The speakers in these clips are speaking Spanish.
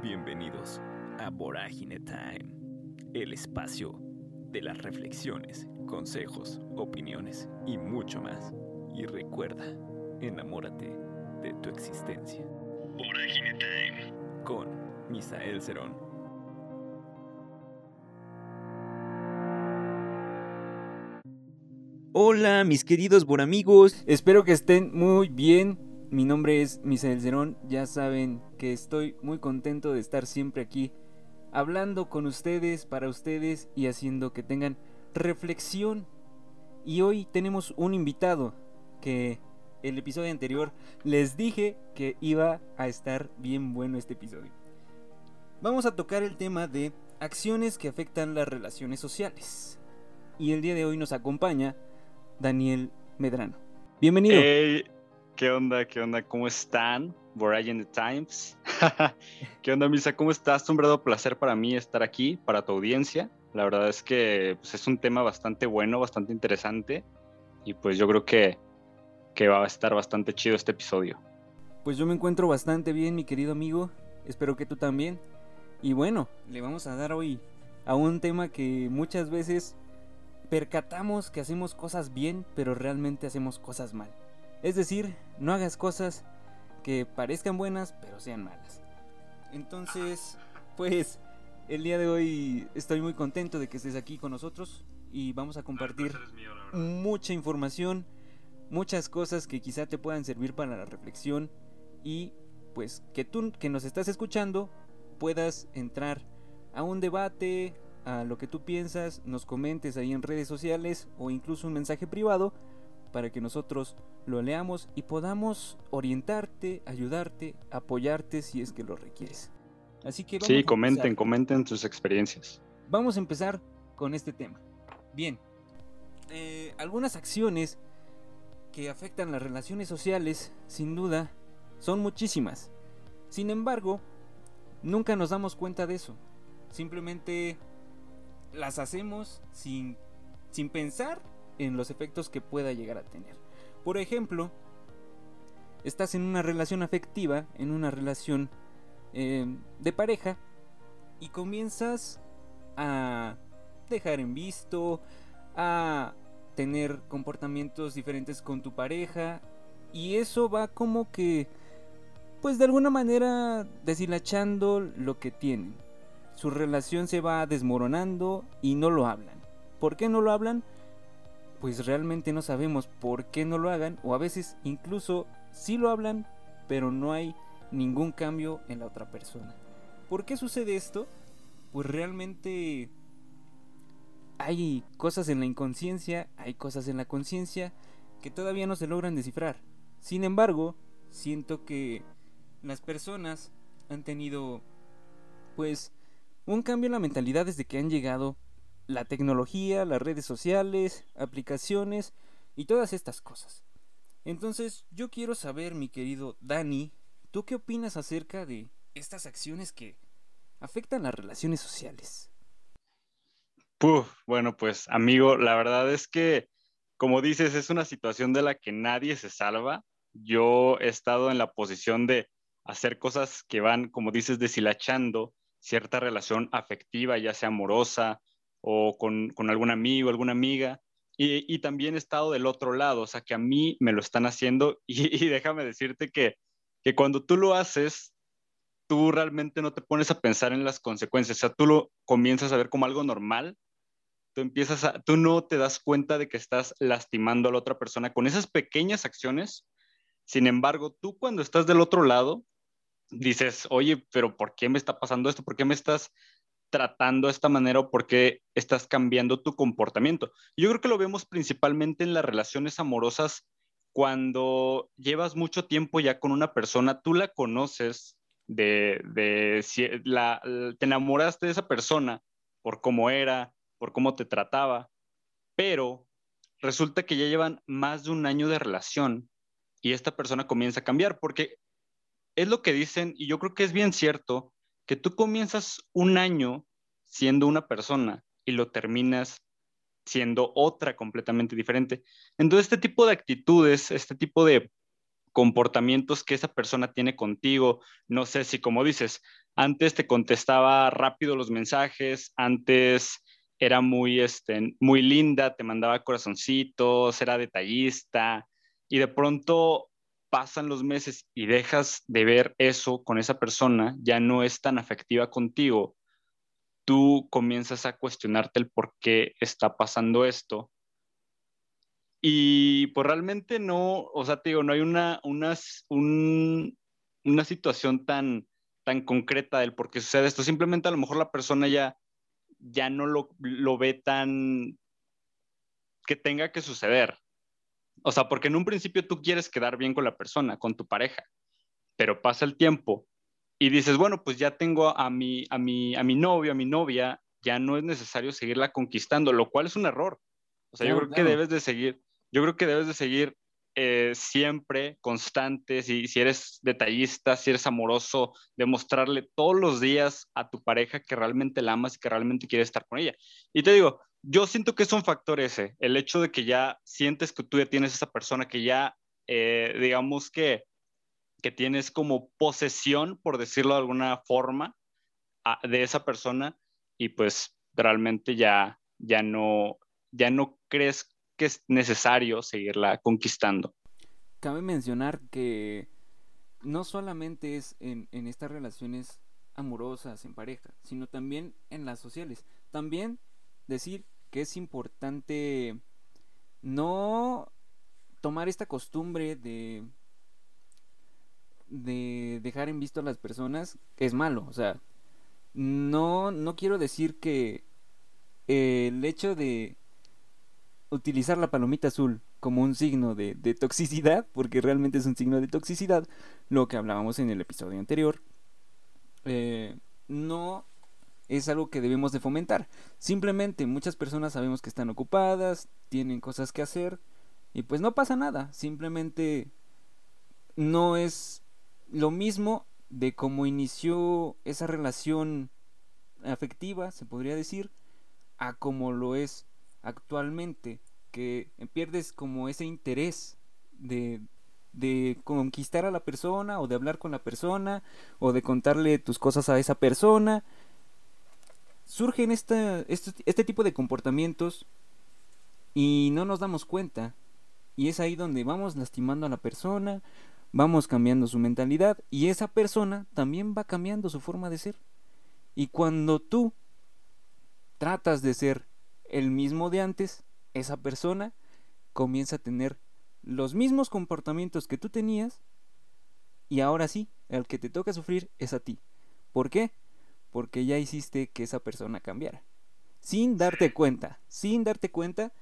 Bienvenidos a Vorágine Time, el espacio de las reflexiones, consejos, opiniones y mucho más. Y recuerda, enamórate de tu existencia. Vorágine Time con Misael Cerón. Hola mis queridos Boramigos, espero que estén muy bien. Mi nombre es Misael Cerón, ya saben que estoy muy contento de estar siempre aquí hablando con ustedes, para ustedes y haciendo que tengan reflexión. Y hoy tenemos un invitado que el episodio anterior les dije que iba a estar bien bueno este episodio. Vamos a tocar el tema de acciones que afectan las relaciones sociales. Y el día de hoy nos acompaña Daniel Medrano. Bienvenido. Hey, ¿Qué onda? ¿Qué onda? ¿Cómo están? Brian The Times. ¿Qué onda, Misa? ¿Cómo estás? Un verdadero placer para mí estar aquí, para tu audiencia. La verdad es que pues, es un tema bastante bueno, bastante interesante. Y pues yo creo que, que va a estar bastante chido este episodio. Pues yo me encuentro bastante bien, mi querido amigo. Espero que tú también. Y bueno, le vamos a dar hoy a un tema que muchas veces percatamos que hacemos cosas bien, pero realmente hacemos cosas mal. Es decir, no hagas cosas que parezcan buenas, pero sean malas. Entonces, pues, el día de hoy estoy muy contento de que estés aquí con nosotros y vamos a compartir mucha información, muchas cosas que quizá te puedan servir para la reflexión y pues que tú que nos estás escuchando puedas entrar a un debate, a lo que tú piensas, nos comentes ahí en redes sociales o incluso un mensaje privado para que nosotros lo leamos y podamos orientarte, ayudarte, apoyarte si es que lo requieres. Así que sí, comenten, comenten sus experiencias. Vamos a empezar con este tema. Bien, eh, algunas acciones que afectan las relaciones sociales, sin duda, son muchísimas. Sin embargo, nunca nos damos cuenta de eso. Simplemente las hacemos sin, sin pensar en los efectos que pueda llegar a tener. Por ejemplo, estás en una relación afectiva, en una relación eh, de pareja, y comienzas a dejar en visto, a tener comportamientos diferentes con tu pareja, y eso va como que, pues de alguna manera, deshilachando lo que tienen. Su relación se va desmoronando y no lo hablan. ¿Por qué no lo hablan? Pues realmente no sabemos por qué no lo hagan o a veces incluso sí lo hablan, pero no hay ningún cambio en la otra persona. ¿Por qué sucede esto? Pues realmente hay cosas en la inconsciencia, hay cosas en la conciencia que todavía no se logran descifrar. Sin embargo, siento que las personas han tenido pues un cambio en la mentalidad desde que han llegado la tecnología, las redes sociales, aplicaciones y todas estas cosas. Entonces yo quiero saber, mi querido Dani, ¿tú qué opinas acerca de estas acciones que afectan las relaciones sociales? Puf, bueno, pues amigo, la verdad es que, como dices, es una situación de la que nadie se salva. Yo he estado en la posición de hacer cosas que van, como dices, deshilachando cierta relación afectiva, ya sea amorosa, o con, con algún amigo, alguna amiga. Y, y, también he estado del otro lado, o sea, que a mí me lo están haciendo y, y déjame decirte que, que cuando tú lo haces, tú realmente no te pones a pensar en las consecuencias, o sea, tú lo comienzas a ver como algo normal, tú empiezas a, tú no te das cuenta de que estás lastimando a la otra persona con esas pequeñas acciones, sin embargo, tú cuando estás del otro lado, dices, oye, pero ¿por qué me está pasando esto? ¿Por qué me estás tratando de esta manera o por qué estás cambiando tu comportamiento. Yo creo que lo vemos principalmente en las relaciones amorosas cuando llevas mucho tiempo ya con una persona, tú la conoces, de, de la, te enamoraste de esa persona por cómo era, por cómo te trataba, pero resulta que ya llevan más de un año de relación y esta persona comienza a cambiar, porque es lo que dicen, y yo creo que es bien cierto, que tú comienzas un año siendo una persona y lo terminas siendo otra completamente diferente. Entonces, este tipo de actitudes, este tipo de comportamientos que esa persona tiene contigo. No sé si, como dices, antes te contestaba rápido los mensajes, antes era muy, este, muy linda, te mandaba corazoncitos, era detallista, y de pronto pasan los meses y dejas de ver eso con esa persona, ya no es tan afectiva contigo, tú comienzas a cuestionarte el por qué está pasando esto. Y pues realmente no, o sea, te digo, no hay una, una, una situación tan, tan concreta del por qué sucede esto. Simplemente a lo mejor la persona ya, ya no lo, lo ve tan que tenga que suceder. O sea, porque en un principio tú quieres quedar bien con la persona, con tu pareja, pero pasa el tiempo y dices, bueno, pues ya tengo a mi, a mi, a mi novio, a mi novia, ya no es necesario seguirla conquistando, lo cual es un error. O sea, yo creo que debes de seguir, yo creo que debes de seguir eh, siempre constante, si, si eres detallista, si eres amoroso, demostrarle todos los días a tu pareja que realmente la amas y que realmente quieres estar con ella. Y te digo, yo siento que es un factor ese, el hecho de que ya sientes que tú ya tienes esa persona, que ya, eh, digamos que, que tienes como posesión, por decirlo de alguna forma, de esa persona y pues realmente ya, ya, no, ya no crees que es necesario seguirla conquistando. Cabe mencionar que no solamente es en, en estas relaciones amorosas, en pareja, sino también en las sociales. También decir que es importante no tomar esta costumbre de de dejar en visto a las personas es malo, o sea, no no quiero decir que el hecho de utilizar la palomita azul como un signo de, de, toxicidad, porque realmente es un signo de toxicidad, lo que hablábamos en el episodio anterior, eh, no es algo que debemos de fomentar. Simplemente muchas personas sabemos que están ocupadas, tienen cosas que hacer y pues no pasa nada. Simplemente no es lo mismo de cómo inició esa relación afectiva, se podría decir, a como lo es actualmente, que pierdes como ese interés de, de conquistar a la persona o de hablar con la persona o de contarle tus cosas a esa persona surgen este, este tipo de comportamientos y no nos damos cuenta. Y es ahí donde vamos lastimando a la persona, vamos cambiando su mentalidad y esa persona también va cambiando su forma de ser. Y cuando tú tratas de ser el mismo de antes, esa persona comienza a tener los mismos comportamientos que tú tenías y ahora sí, el que te toca sufrir es a ti. ¿Por qué? Porque ya hiciste que esa persona cambiara. Sin darte cuenta, sin darte cuenta.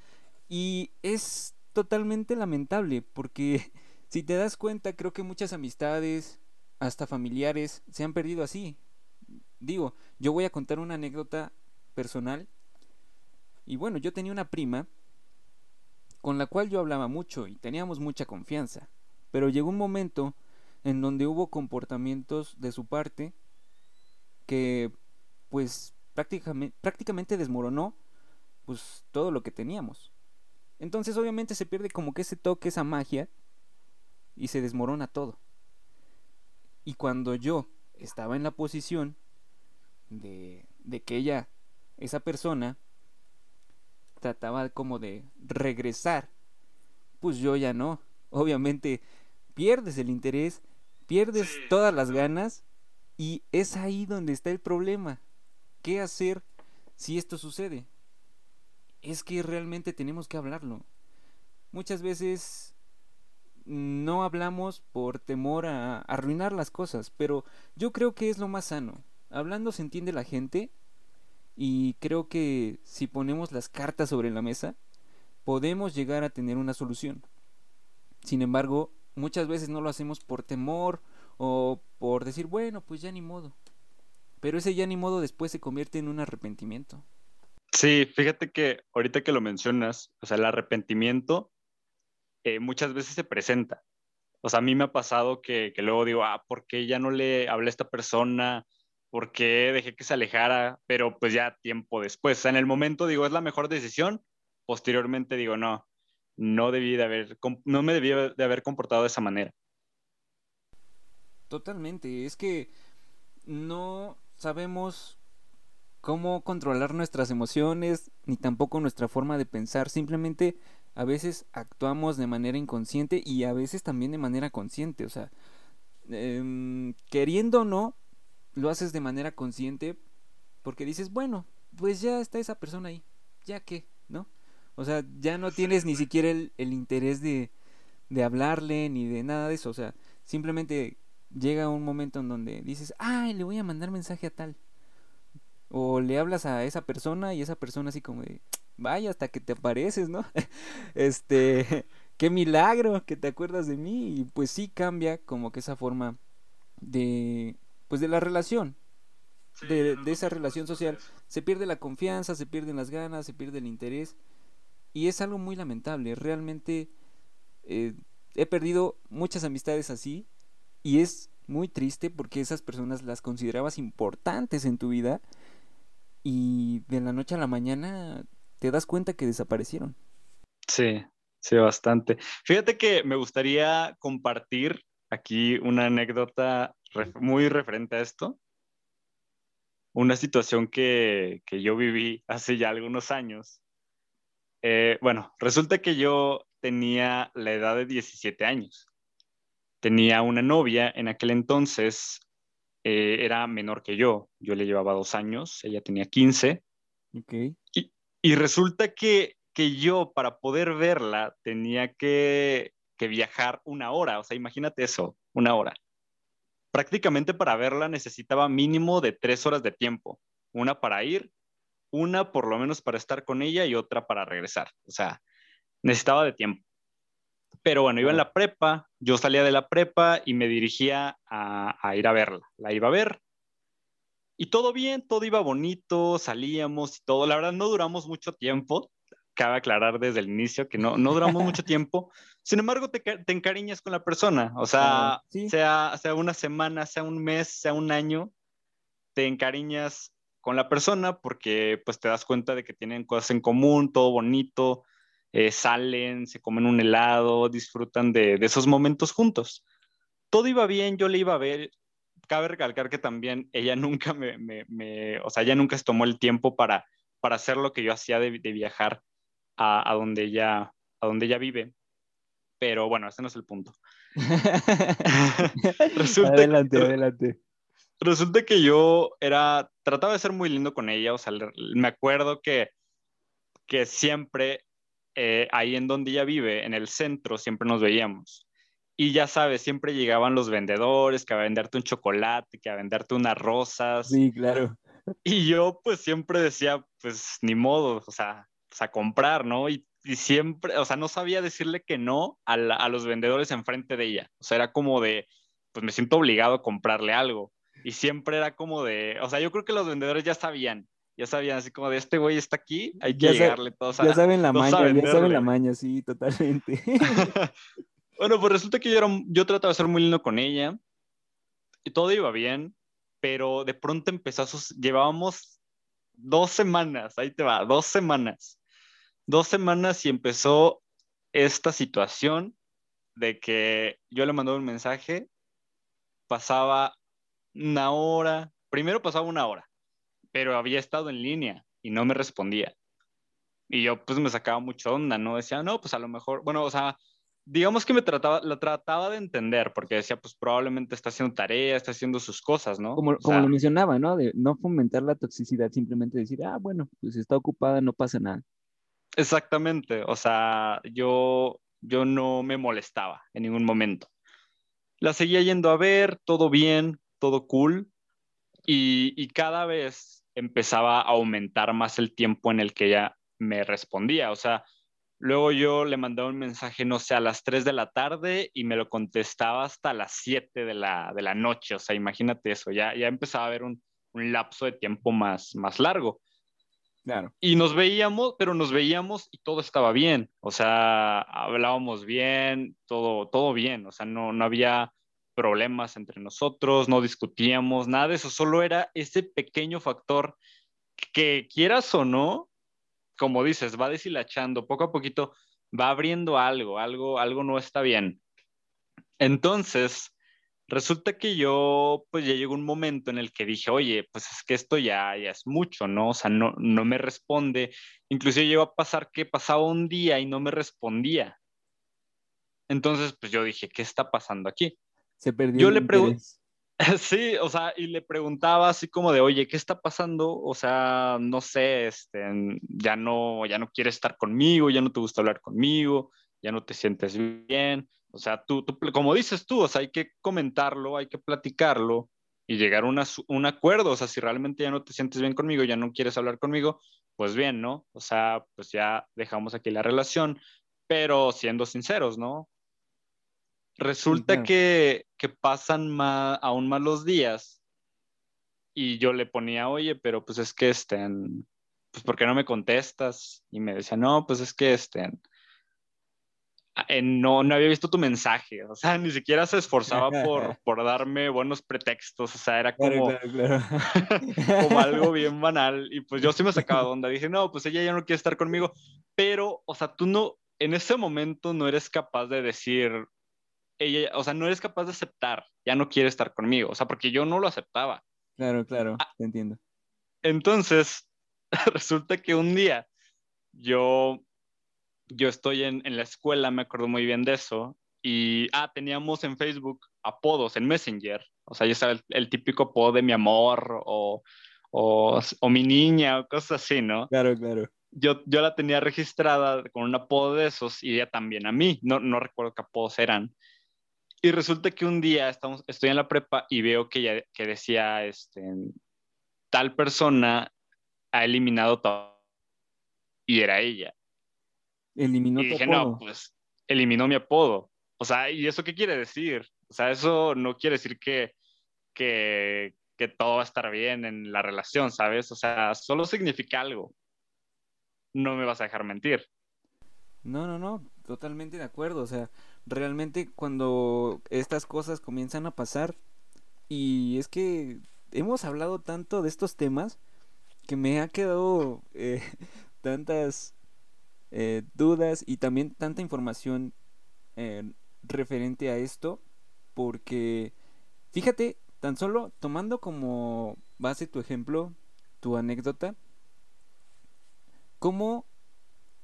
Y es totalmente lamentable porque si te das cuenta creo que muchas amistades, hasta familiares, se han perdido así. Digo, yo voy a contar una anécdota personal. Y bueno, yo tenía una prima con la cual yo hablaba mucho y teníamos mucha confianza. Pero llegó un momento en donde hubo comportamientos de su parte que pues prácticamente, prácticamente desmoronó pues todo lo que teníamos. Entonces obviamente se pierde como que ese toque, esa magia y se desmorona todo. Y cuando yo estaba en la posición de, de que ella, esa persona, trataba como de regresar, pues yo ya no. Obviamente pierdes el interés, pierdes todas las ganas y es ahí donde está el problema. ¿Qué hacer si esto sucede? Es que realmente tenemos que hablarlo. Muchas veces no hablamos por temor a arruinar las cosas, pero yo creo que es lo más sano. Hablando se entiende la gente y creo que si ponemos las cartas sobre la mesa, podemos llegar a tener una solución. Sin embargo, muchas veces no lo hacemos por temor o por decir, bueno, pues ya ni modo. Pero ese ya ni modo después se convierte en un arrepentimiento. Sí, fíjate que ahorita que lo mencionas, o sea, el arrepentimiento eh, muchas veces se presenta. O sea, a mí me ha pasado que, que, luego digo, ah, ¿por qué ya no le hablé a esta persona? ¿Por qué dejé que se alejara? Pero pues ya tiempo después. O sea, en el momento digo, es la mejor decisión. Posteriormente digo, no, no debí de haber, no me debí de haber comportado de esa manera. Totalmente, es que no sabemos cómo controlar nuestras emociones, ni tampoco nuestra forma de pensar, simplemente a veces actuamos de manera inconsciente y a veces también de manera consciente, o sea, em, queriendo o no, lo haces de manera consciente porque dices, bueno, pues ya está esa persona ahí, ya qué, ¿no? O sea, ya no tienes ni siquiera el, el interés de, de hablarle ni de nada de eso, o sea, simplemente llega un momento en donde dices, ay, le voy a mandar mensaje a tal. O le hablas a esa persona y esa persona así como de, vaya, hasta que te apareces, ¿no? este, qué milagro que te acuerdas de mí. Y pues sí cambia como que esa forma de, pues de la relación. de, de esa relación social. Se pierde la confianza, se pierden las ganas, se pierde el interés. Y es algo muy lamentable. Realmente eh, he perdido muchas amistades así y es muy triste porque esas personas las considerabas importantes en tu vida y de la noche a la mañana te das cuenta que desaparecieron. Sí, sí, bastante. Fíjate que me gustaría compartir aquí una anécdota muy referente a esto. Una situación que, que yo viví hace ya algunos años. Eh, bueno, resulta que yo tenía la edad de 17 años tenía una novia en aquel entonces, eh, era menor que yo, yo le llevaba dos años, ella tenía 15. Okay. Y, y, resulta que, que, yo para poder verla tenía que, que viajar una hora, o sea, imagínate eso, una hora. Prácticamente para verla necesitaba mínimo de tres horas de tiempo, una para ir, una por lo menos para estar con ella y otra para regresar, o sea, necesitaba de tiempo. Pero bueno, iba en la prepa, yo salía de la prepa y me dirigía a, ir a verla. La iba a ver. Y todo bien, todo iba bonito, salíamos y todo. La verdad, no duramos mucho tiempo. Cabe aclarar desde el inicio que no, no duramos mucho tiempo. Sin embargo, te, te, encariñas con la persona. O sea, sea, sea una semana, sea un mes, sea un año, te encariñas con la persona porque pues te das cuenta de que tienen cosas en común, todo bonito, eh, salen, se comen un helado, disfrutan de, esos momentos juntos. Todo iba bien, yo le iba a ver. Cabe recalcar que también ella nunca me, o sea, ella nunca se tomó el tiempo para, para hacer lo que yo hacía de, viajar a, donde ella, a donde ella vive. Pero bueno, ese no es el punto. adelante, adelante. Resulta que yo era, trataba de ser muy lindo con ella, o sea, me acuerdo que, que siempre eh, ahí en donde ella vive, en el centro, siempre nos veíamos. Y ya sabes, siempre llegaban los vendedores que a venderte un chocolate, que a venderte unas rosas. Sí, claro. Y yo pues siempre decía, pues ni modo, o sea, pues, a comprar, ¿no? Y, siempre, o sea, no sabía decirle que no a, a los vendedores enfrente de ella. O sea, era como de, pues me siento obligado a comprarle algo. Y siempre era como de, o sea, yo creo que los vendedores ya sabían, ya sabían así como de este güey está aquí, hay que llegarle todos a, Ya saben la maña, ya saben la maña, sí, totalmente. bueno, pues resulta que yo, era, yo trataba de ser muy lindo con ella y todo iba bien, pero de pronto empezó a sus... Llevábamos dos semanas, ahí te va, dos semanas. Dos semanas y empezó esta situación de que yo le mandaba un mensaje, pasaba una hora, primero pasaba una hora, pero había estado en línea y no me respondía. Y yo pues me sacaba mucha onda, ¿no? Decía, no, pues a lo mejor, bueno, o sea, digamos que me trataba, la trataba de entender, porque decía, pues probablemente está haciendo tarea, está haciendo sus cosas, ¿no? Como, como lo mencionaba, ¿no? De no fomentar la toxicidad, simplemente decir, ah, bueno, pues está ocupada, no pasa nada. Exactamente, o sea, yo, yo no me molestaba en ningún momento. La seguía yendo a ver, todo bien, todo cool, y, y cada vez empezaba a aumentar más el tiempo en el que ella me respondía. O sea, luego yo le mandaba un mensaje, no sé, a las 3 de la tarde y me lo contestaba hasta las 7 de la, de la noche. O sea, imagínate eso, ya, ya empezaba a haber un, un lapso de tiempo más, más largo. Claro. Y nos veíamos, pero nos veíamos y todo estaba bien. O sea, hablábamos bien, todo, todo bien. O sea, no, no había problemas entre nosotros, no discutíamos, nada de eso, solo era ese pequeño factor que quieras o no, como dices, va deshilachando, poco a poquito va abriendo algo, algo, algo no está bien. Entonces, Resulta que yo, pues ya llegó un momento en el que dije, oye, pues es que esto ya, es mucho, ¿no? O sea, no, no me responde. Inclusive llegó a pasar que pasaba un día y no me respondía. Entonces, pues yo dije, ¿qué está pasando aquí? Se perdió. Yo le pregunté, sí, o sea, y le preguntaba así como de, oye, ¿qué está pasando? O sea, no sé, este, ya no, ya no quieres estar conmigo, ya no te gusta hablar conmigo, ya no te sientes bien. O sea, tú, tú como dices tú, o sea, hay que comentarlo, hay que platicarlo y llegar a un acuerdo. O sea, si realmente ya no te sientes bien conmigo, ya no quieres hablar conmigo, pues bien, ¿no? O sea, pues ya dejamos aquí la relación, pero siendo sinceros, ¿no? Resulta que, que, pasan más, aún más los días y yo le ponía, oye, pero pues es que estén, pues ¿por qué no me contestas? Y me decía, no, pues es que estén, no, no había visto tu mensaje, o sea, ni siquiera se esforzaba por, por darme buenos pretextos, o sea, era como, como algo bien banal, y pues yo sí me sacaba de onda, dije, no, pues ella ya no quiere estar conmigo, pero, o sea, tú no, en ese momento no eres capaz de decir, ella, o sea, no eres capaz de aceptar, ya no quiere estar conmigo, o sea, porque yo no lo aceptaba. Claro, claro, ah, te entiendo. Entonces, resulta que un día yo, yo estoy en, en, la escuela, me acuerdo muy bien de eso, y, ah, teníamos en Facebook apodos, en Messenger, o sea, ya sabes, el, típico apodo de mi amor o, o, o mi niña o cosas así, ¿no? Claro, claro yo, yo la tenía registrada con un apodo de esos y ella también a mí. No, no recuerdo qué apodos eran. Y resulta que un día estamos, estoy en la prepa y veo que, que decía, este, tal persona ha eliminado todo. Y era ella. Eliminó y dije, no, pues eliminó mi apodo. O sea, ¿y eso qué quiere decir? O sea, eso no quiere decir que, que, que todo va a estar bien en la relación, ¿sabes? O sea, solo significa algo. No me vas a dejar mentir. No, no, no, totalmente de acuerdo. O sea, realmente cuando estas cosas comienzan a pasar, y es que hemos hablado tanto de estos temas que me ha quedado eh, tantas eh, dudas y también tanta información eh, referente a esto, porque fíjate, tan solo tomando como base tu ejemplo, tu anécdota, cómo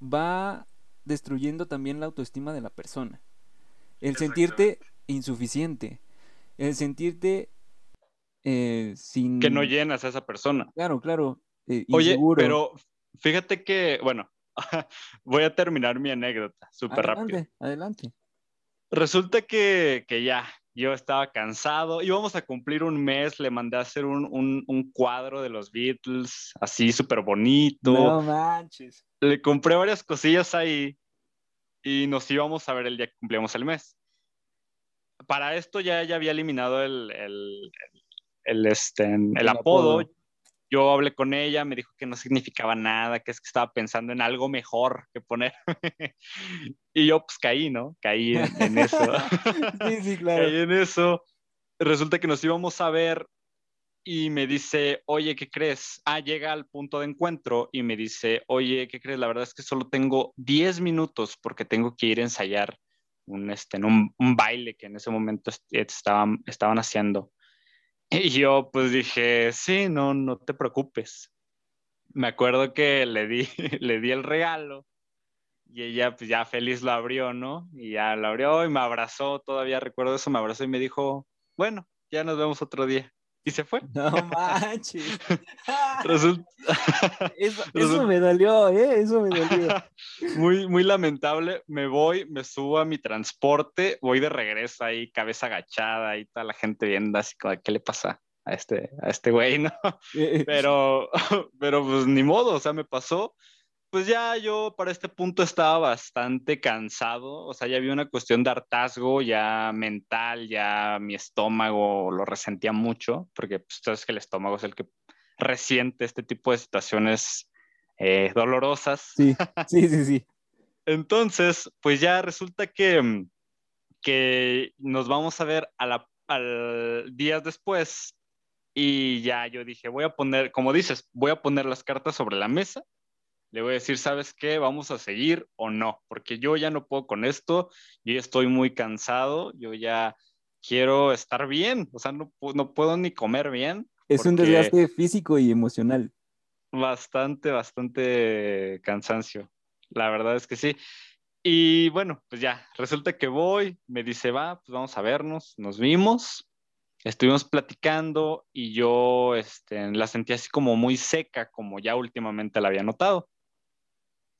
va destruyendo también la autoestima de la persona. El sentirte insuficiente, el sentirte eh, sin... Que no llenas a esa persona. Claro, claro. Eh, Oye, pero fíjate que, bueno, voy a terminar mi anécdota súper rápido. Adelante. Resulta que, que, ya, yo estaba cansado, íbamos a cumplir un mes, le mandé a hacer un, un, un cuadro de los Beatles, así súper bonito. No manches. Le compré varias cosillas ahí y nos íbamos a ver el día que cumplíamos el mes. Para esto ya, ya había eliminado el, el, el, este, el, apodo. Yo hablé con ella, me dijo que no significaba nada, que es que estaba pensando en algo mejor que poner. y yo pues caí, ¿no? Caí en, eso. sí, sí, claro. Caí en eso. Resulta que nos íbamos a ver y me dice, oye, ¿qué crees? Ah, llega al punto de encuentro y me dice, oye, ¿qué crees? La verdad es que solo tengo 10 minutos porque tengo que ir a ensayar un, este, un, baile que en ese momento estaban, estaban haciendo. Y yo pues dije, sí, no, no te preocupes. Me acuerdo que le di, le di el regalo y ella pues ya feliz lo abrió, ¿no? Y ya lo abrió y me abrazó, todavía recuerdo eso, me abrazó y me dijo, bueno, ya nos vemos otro día y se fue. No manches. eso, me dolió, ¿eh? Eso me dolió. muy, muy lamentable. Me voy, me subo a mi transporte, voy de regreso ahí, cabeza agachada y toda la gente viendo así como, ¿qué le pasa? A este, a este güey, ¿no? pero, pero pues ni modo, o sea, me pasó pues ya yo para este punto estaba bastante cansado, o sea, ya había una cuestión de hartazgo ya mental, ya mi estómago lo resentía mucho, porque pues sabes que el estómago es el que resiente este tipo de situaciones eh, dolorosas. Sí, sí, sí, sí. Entonces, pues ya resulta que, mm, que nos vamos a ver a la, al días después y ya yo dije, voy a poner, como dices, voy a poner las cartas sobre la mesa le voy a decir, ¿sabes qué? ¿Vamos a seguir o no? Porque yo ya no puedo con esto, yo estoy muy cansado, yo ya quiero estar bien, o sea, no, no puedo ni comer bien. Es un desgaste físico y emocional. Bastante, bastante cansancio. La verdad es que sí. Y bueno, pues ya, resulta que voy, me dice, va, pues vamos a vernos, nos vimos, estuvimos platicando y yo este, la sentí así como muy seca, como ya últimamente la había notado.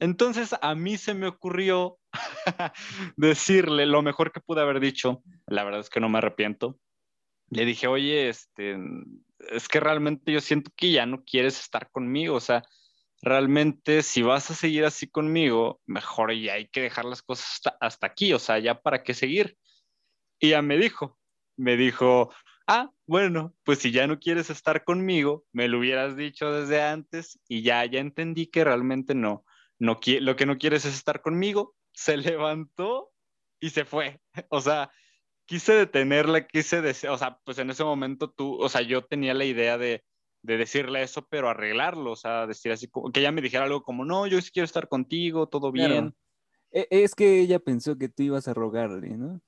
Entonces a mí se me ocurrió decirle lo mejor que pude haber dicho, la verdad es que no me arrepiento. Le dije, oye, este, es que realmente yo siento que ya no quieres estar conmigo, o sea, realmente si vas a seguir así conmigo, mejor ya hay que dejar las cosas hasta, aquí, o sea, ya para qué seguir. Y ya me dijo, me dijo, ah, bueno, pues si ya no quieres estar conmigo, me lo hubieras dicho desde antes y ya, ya entendí que realmente no, no lo que no quieres es estar conmigo, se levantó y se fue. O sea, quise detenerla, quise decir, o sea, pues en ese momento tú, o sea, yo tenía la idea de, de decirle eso, pero arreglarlo, o sea, decir así, que ella me dijera algo como, no, yo sí quiero estar contigo, todo bien. E, es que ella pensó que tú ibas a rogarle, ¿no?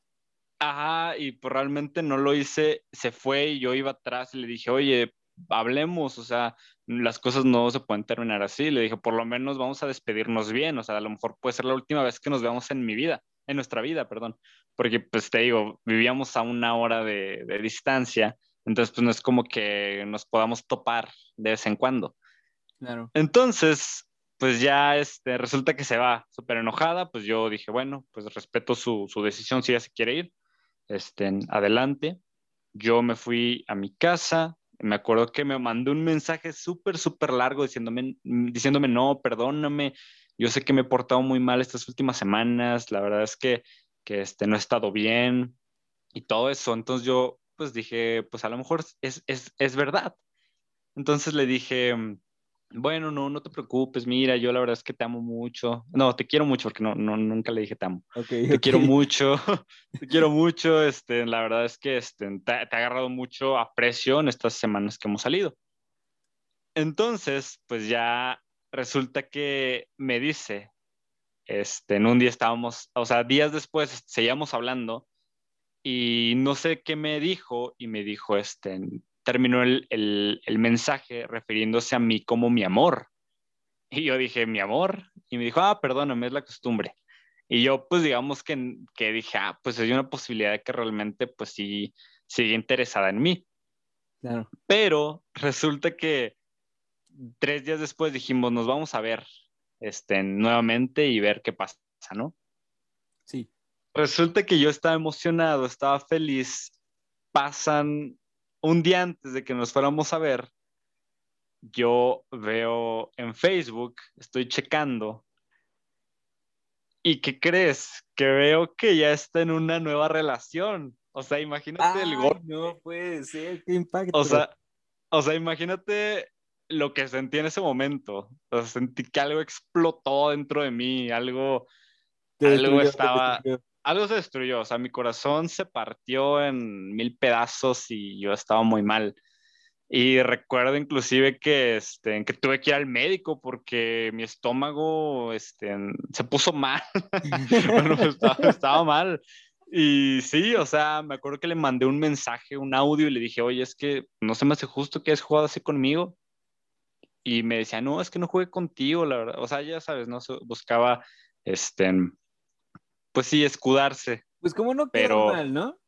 Ajá, y pues realmente no lo hice, se fue y yo iba atrás y le dije, oye, hablemos, o sea, las cosas no se pueden terminar así. Le dije, por lo menos vamos a despedirnos bien, o sea, a lo mejor puede ser la última vez que nos veamos en mi vida, en nuestra vida, perdón, porque pues te digo, vivíamos a una hora de, distancia, entonces pues no es como que nos podamos topar de vez en cuando. Claro. Entonces, pues ya este, resulta que se va súper enojada, pues yo dije, bueno, pues respeto su, su decisión si ella se quiere ir, este, adelante. Yo me fui a mi casa, me acuerdo que me mandó un mensaje súper, súper largo diciéndome, diciéndome, no, perdóname, yo sé que me he portado muy mal estas últimas semanas, la verdad es que, que este, no he estado bien y todo eso. Entonces yo pues dije, pues a lo mejor es, es, es verdad. Entonces le dije, bueno, no, no te preocupes, mira, yo la verdad es que te amo mucho. No, te quiero mucho porque no, no nunca le dije te amo. te quiero mucho, te quiero mucho. Este, la verdad es que este, te, te, ha agarrado mucho aprecio en estas semanas que hemos salido. Entonces, pues ya resulta que me dice, este, en un día estábamos, o sea, días después seguíamos hablando y no sé qué me dijo y me dijo, este, terminó el, el, mensaje refiriéndose a mí como mi amor. Y yo dije, mi amor. Y me dijo, ah, perdóname, es la costumbre. Y yo, pues digamos que, que dije, ah, pues hay una posibilidad de que realmente, pues sí, sigue interesada en mí. Claro. Pero resulta que tres días después dijimos, nos vamos a ver este, nuevamente y ver qué pasa, ¿no? Sí. Resulta que yo estaba emocionado, estaba feliz. Pasan un día antes de que nos fuéramos a ver, yo veo en Facebook, estoy checando, ¿y qué crees? Que veo que ya está en una nueva relación. O sea, imagínate el golpe. No puede ser, qué impacto. O sea, o sea, imagínate lo que sentí en ese momento. O sea, sentí que algo explotó dentro de mí, algo, algo estaba algo se destruyó, o sea, mi corazón se partió en mil pedazos y yo estaba muy mal. Y recuerdo inclusive que, este, que tuve que ir al médico porque mi estómago este, se puso mal. bueno, pues, estaba, mal. Y sí, o sea, me acuerdo que le mandé un mensaje, un audio y le dije, oye, es que no se me hace justo que has jugado así conmigo. Y me decía, no, es que no jugué contigo, la verdad. O sea, ya sabes, no buscaba este, pues sí, escudarse. Pues como no pero mal, ¿no?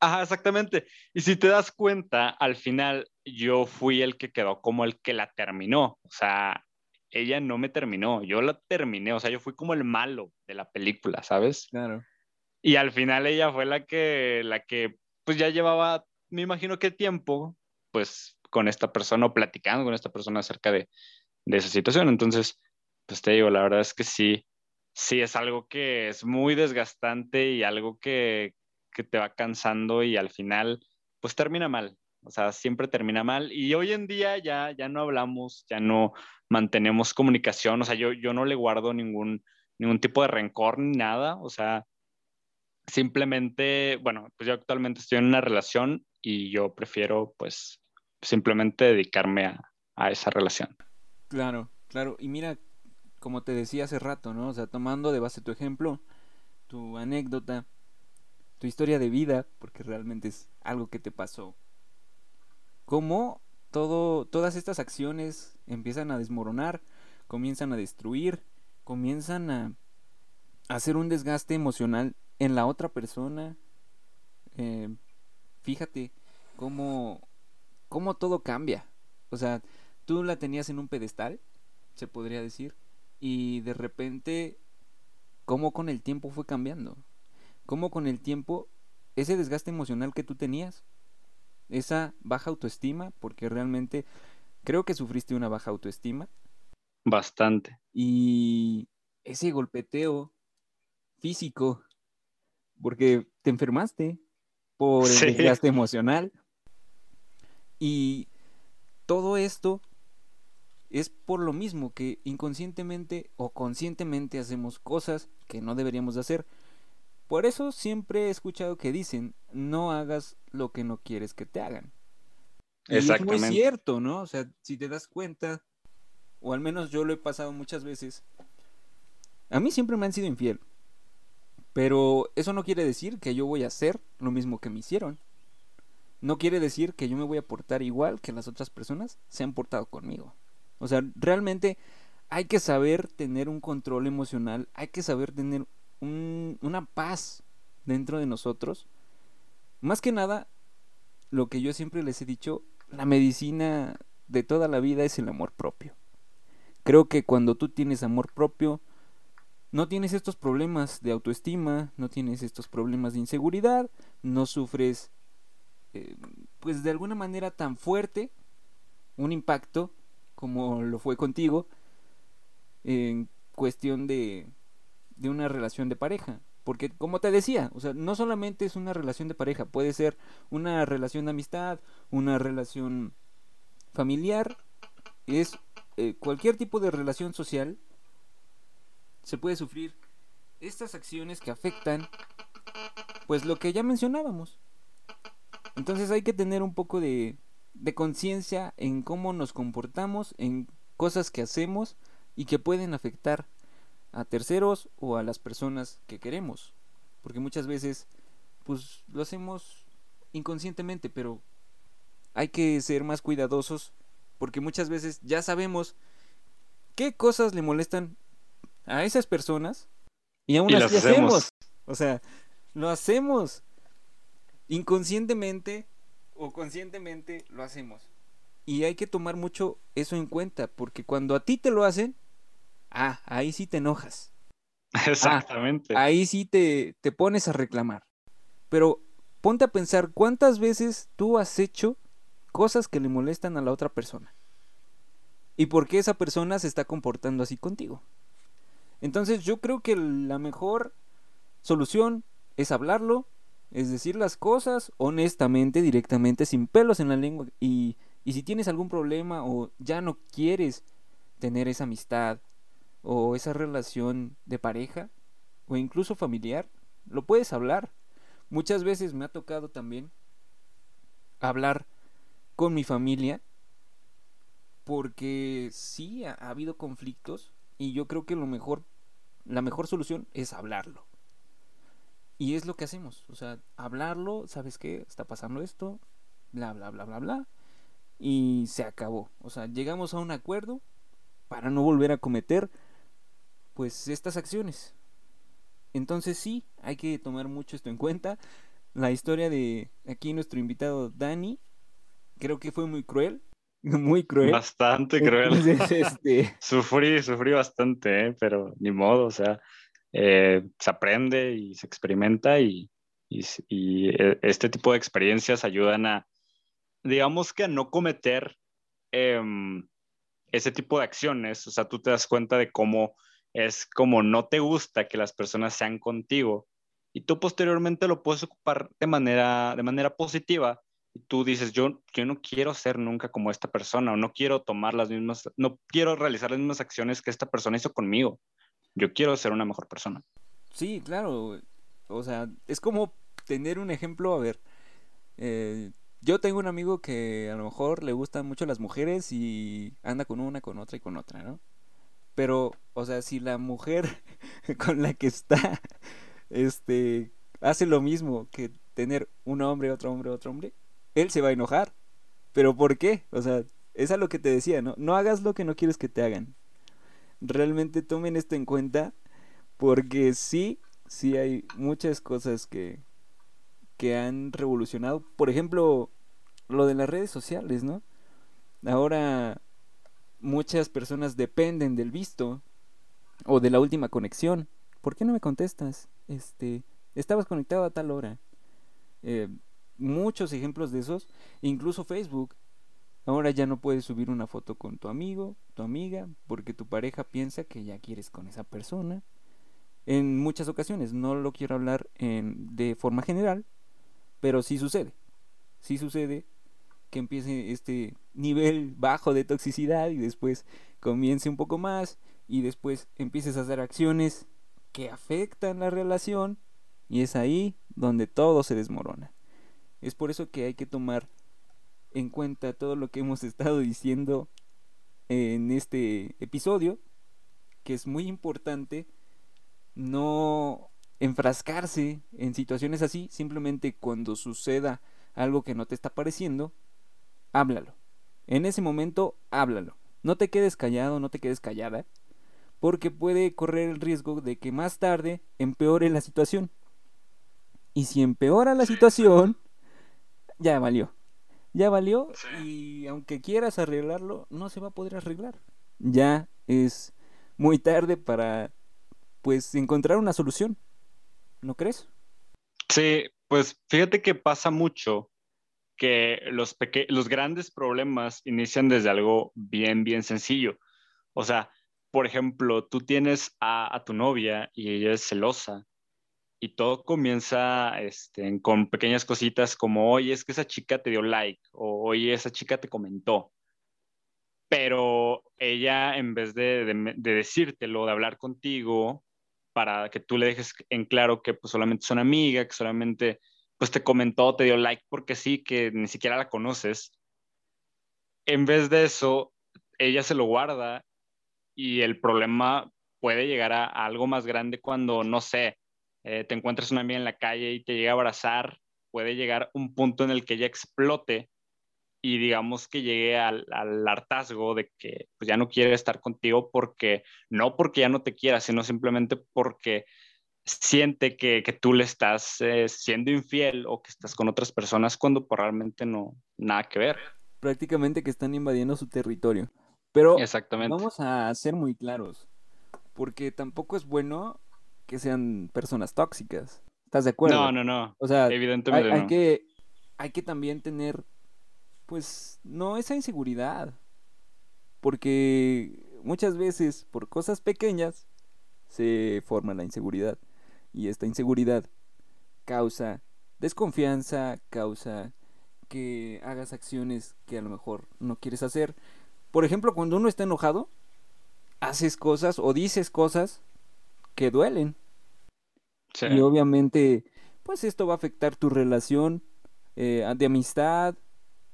Ajá, exactamente. Y si te das cuenta, al final yo fui el que quedó como el que la terminó. O sea, ella no me terminó, yo la terminé. O sea, yo fui como el malo de la película, ¿sabes? Claro. Y al final ella fue la que, la que, pues ya llevaba, me imagino qué tiempo, pues con esta persona o platicando con esta persona acerca de, de esa situación. Entonces, pues te digo, la verdad es que sí, sí es algo que es muy desgastante y algo que, te va cansando y al final pues termina mal. O sea, siempre termina mal. Y hoy en día ya, ya no hablamos, ya no mantenemos comunicación. O sea, yo, yo no le guardo ningún, ningún tipo de rencor ni nada. O sea, simplemente, bueno, pues yo actualmente estoy en una relación y yo prefiero pues simplemente dedicarme a, a esa relación. Claro, claro. Y mira, como te decía hace rato, ¿no? O sea, tomando de base tu ejemplo, tu anécdota, tu historia de vida, porque realmente es algo que te pasó. Cómo todo, todas estas acciones empiezan a desmoronar, comienzan a destruir, comienzan a hacer un desgaste emocional en la otra persona. Eh, fíjate cómo, cómo todo cambia. O sea, tú la tenías en un pedestal, se podría decir, y de repente, cómo con el tiempo fue cambiando. Cómo con el tiempo ese desgaste emocional que tú tenías, esa baja autoestima, porque realmente creo que sufriste una baja autoestima. Bastante. Y ese golpeteo físico, porque te enfermaste por el desgaste emocional. Y todo esto es por lo mismo que inconscientemente o conscientemente hacemos cosas que no deberíamos de hacer. Por eso siempre he escuchado que dicen, no hagas lo que no quieres que te hagan. Exactamente. es muy cierto, ¿no? O sea, si te das cuenta, o al menos yo lo he pasado muchas veces, a mí siempre me han sido infiel. Pero eso no quiere decir que yo voy a hacer lo mismo que me hicieron. No quiere decir que yo me voy a portar igual que las otras personas se han portado conmigo. O sea, realmente hay que saber tener un control emocional, hay que saber tener una paz dentro de nosotros. Más que nada, lo que yo siempre les he dicho, la medicina de toda la vida es el amor propio. Creo que cuando tú tienes amor propio, no tienes estos problemas de autoestima, no tienes estos problemas de inseguridad, no sufres, eh, pues de alguna manera tan fuerte, un impacto como lo fue contigo, en cuestión de, de una relación de pareja. Porque como te decía, o sea, no solamente es una relación de pareja, puede ser una relación de amistad, una relación familiar, es eh, cualquier tipo de relación social, se puede sufrir estas acciones que afectan, pues lo que ya mencionábamos. Entonces hay que tener un poco de, de conciencia en cómo nos comportamos, en cosas que hacemos y que pueden afectar a terceros o a las personas que queremos. Porque muchas veces pues lo hacemos inconscientemente, pero hay que ser más cuidadosos porque muchas veces ya sabemos qué cosas le molestan a esas personas y aún así hacemos. O sea, lo hacemos inconscientemente o conscientemente lo hacemos. Y hay que tomar mucho eso en cuenta, porque cuando a ti te lo hacen, ah, ahí sí te enojas. Ah, Exactamente. ahí sí te, te pones a reclamar. Pero ponte a pensar cuántas veces tú has hecho cosas que le molestan a la otra persona. ¿Y por qué esa persona se está comportando así contigo? Entonces yo creo que la mejor solución es hablarlo, es decir las cosas honestamente, directamente, sin pelos en la lengua. Y, y si tienes algún problema o ya no quieres tener esa amistad o esa relación de pareja o incluso familiar, lo puedes hablar. Muchas veces me ha tocado también hablar con mi familia porque sí ha, ha habido conflictos y yo creo que lo mejor la mejor solución es hablarlo. Y es lo que hacemos, o sea, hablarlo, ¿sabes qué? Está pasando esto, bla, bla, bla, bla, bla. Y se acabó. O sea, llegamos a un acuerdo para no volver a cometer, pues, estas acciones. Entonces sí, hay que tomar mucho esto en cuenta. La historia de aquí nuestro invitado Dani, creo que fue muy cruel. Muy cruel. Bastante cruel. este... sufrí, sufrí bastante, ¿eh? pero ni modo, o sea, eh, se aprende y se experimenta y, e, este tipo de experiencias ayudan a, digamos que a no cometer em, ese tipo de acciones, o sea, tú te das cuenta de cómo es como no te gusta que las personas sean contigo y tú posteriormente lo puedes ocupar de manera, de manera positiva y tú dices, yo, yo no quiero ser nunca como esta persona o no quiero tomar las mismas, no quiero realizar las mismas acciones que esta persona hizo conmigo yo quiero ser una mejor persona. Sí, claro. O sea, es como tener un ejemplo, a ver, eh, yo tengo un amigo que a lo mejor le gustan mucho las mujeres y anda con una, con otra y con otra, ¿no? Pero, o sea, si la mujer con la que está, este, hace lo mismo que tener un hombre, otro hombre, otro hombre, él se va a enojar. ¿Pero por qué? O sea, es a lo que te decía, ¿no? No hagas lo que no quieres que te hagan. Realmente tomen esto en cuenta porque sí, sí hay muchas cosas que, que han revolucionado. Por ejemplo, lo de las redes sociales, ¿no? Ahora muchas personas dependen del visto o de la última conexión. ¿Por qué no me contestas? Este, estabas conectado a tal hora. Eh, muchos ejemplos de esos, incluso Facebook. Ahora ya no puedes subir una foto con tu amigo, tu amiga, porque tu pareja piensa que ya quieres con esa persona. En muchas ocasiones, no lo quiero hablar en, de forma general, pero sí sucede. Sí sucede que empiece este nivel bajo de toxicidad y después comience un poco más y después empieces a hacer acciones que afectan la relación y es ahí donde todo se desmorona. Es por eso que hay que tomar en cuenta todo lo que hemos estado diciendo en este episodio, que es muy importante no enfrascarse en situaciones así, simplemente cuando suceda algo que no te está pareciendo, háblalo. En ese momento, háblalo. No te quedes callado, no te quedes callada, porque puede correr el riesgo de que más tarde empeore la situación. Y si empeora la situación, ya valió. Ya valió y aunque quieras arreglarlo, no se va a poder arreglar. Ya es muy tarde para pues encontrar una solución. ¿No crees? Sí, pues fíjate que pasa mucho que los, los grandes problemas inician desde algo bien, bien sencillo. O sea, por ejemplo, tú tienes a, a tu novia y ella es celosa y todo comienza este, con pequeñas cositas como, oye, es que esa chica te dio like o oye, esa chica te comentó. Pero ella, en vez de, de, decírtelo, de hablar contigo, para que tú le dejes en claro que pues, solamente es una amiga, que solamente pues, te comentó, te dio like porque sí, que ni siquiera la conoces. En vez de eso, ella se lo guarda y el problema puede llegar a algo más grande cuando, no sé, eh, te encuentras una amiga en la calle y te llega a abrazar, puede llegar un punto en el que ella explote y digamos que llegue al, hartazgo de que pues, ya no quiere estar contigo porque, no porque ya no te quiera, sino simplemente porque siente que, tú le estás eh, siendo infiel o que estás con otras personas cuando pues, realmente no, nada que ver. Prácticamente que están invadiendo su territorio. Pero Exactamente. vamos a ser muy claros, porque tampoco es bueno que sean personas tóxicas. ¿Estás de acuerdo? No, no, no. O sea, evidentemente hay, que hay que también tener pues no esa inseguridad. Porque muchas veces por cosas pequeñas se forma la inseguridad y esta inseguridad causa desconfianza, causa que hagas acciones que a lo mejor no quieres hacer. Por ejemplo, cuando uno está enojado, haces cosas o dices cosas que duelen. Y obviamente, pues esto va a afectar tu relación eh, de amistad,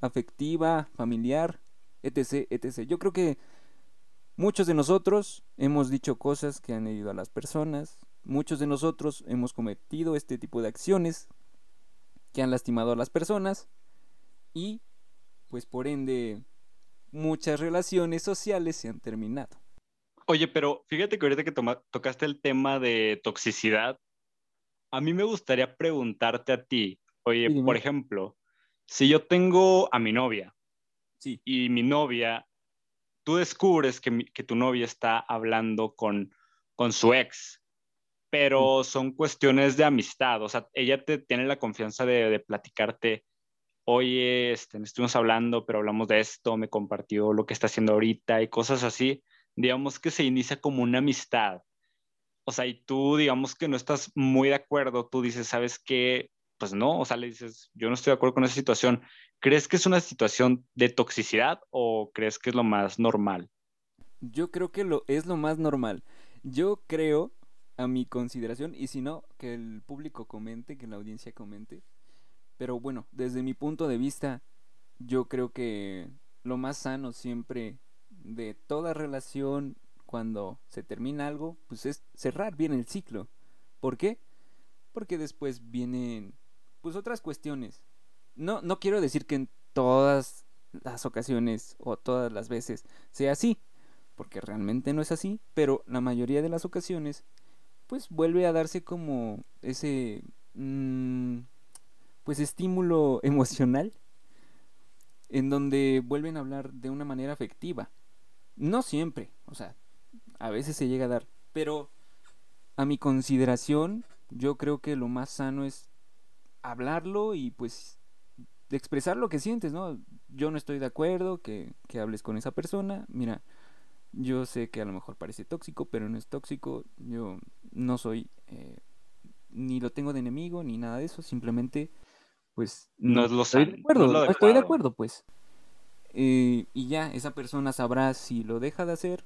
afectiva, familiar, etc, etc. Yo creo que muchos de nosotros hemos dicho cosas que han herido a las personas, muchos de nosotros hemos cometido este tipo de acciones que han lastimado a las personas y, pues por ende, muchas relaciones sociales se han terminado. Oye, pero fíjate que ahorita que tocaste el tema de toxicidad, a mí me gustaría preguntarte a ti, oye, por ejemplo, si yo tengo a mi novia sí. y mi novia, tú descubres que, que tu novia está hablando con, con su ex, pero son cuestiones de amistad, o sea, ella te tiene la confianza de, de platicarte, oye, este, estuvimos hablando, pero hablamos de esto, me compartió lo que está haciendo ahorita y cosas así digamos que se inicia como una amistad. O sea, y tú, digamos que no estás muy de acuerdo, tú dices, ¿sabes qué? Pues no, o sea, le dices, yo no estoy de acuerdo con esa situación. ¿Crees que es una situación de toxicidad o crees que es lo más normal? Yo creo que lo es lo más normal. Yo creo, a mi consideración, y si no, que el público comente, que la audiencia comente. Pero bueno, desde mi punto de vista, yo creo que lo más sano siempre de toda relación cuando se termina algo, pues es cerrar bien el ciclo. ¿Por qué? porque después vienen pues otras cuestiones. No, no quiero decir que en todas las ocasiones o todas las veces sea así, porque realmente no es así, pero la mayoría de las ocasiones pues vuelve a darse como ese mm, pues estímulo emocional en donde vuelven a hablar de una manera afectiva. No siempre, o sea, a veces se llega a dar, pero a mi consideración yo creo que lo más sano es hablarlo y pues expresar lo que sientes, ¿no? Yo no estoy de acuerdo que, que hables con esa persona, mira, yo sé que a lo mejor parece tóxico, pero no es tóxico, yo no soy, eh, ni lo tengo de enemigo, ni nada de eso, simplemente pues no, lo estoy de acuerdo, no, estoy de acuerdo, pues. Eh, y ya, esa persona sabrá si lo deja de hacer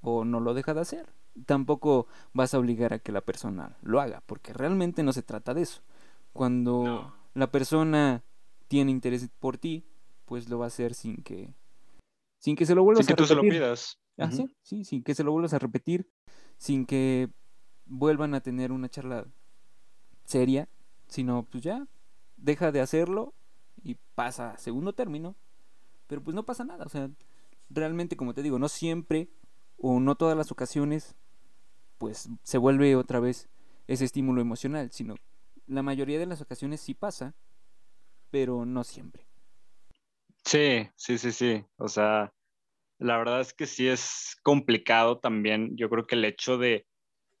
o no lo deja de hacer. Tampoco vas a obligar a que la persona lo haga, porque realmente no se trata de eso. Cuando la persona tiene interés por ti, pues lo va a hacer sin que sin que se lo vuelvas sin que tú se lo pidas. Ah, sí, sí, sin que se lo vuelvas a repetir, sin que vuelvan a tener una charla seria, sino pues ya deja de hacerlo y pasa a segundo término, pero pues no pasa nada, o sea, realmente como te digo, no siempre o no todas las ocasiones pues se vuelve otra vez ese estímulo emocional, sino la mayoría de las ocasiones sí pasa, pero no siempre. Sí, sí, sí, sí, o sea, la verdad es que sí es complicado también, yo creo que el hecho de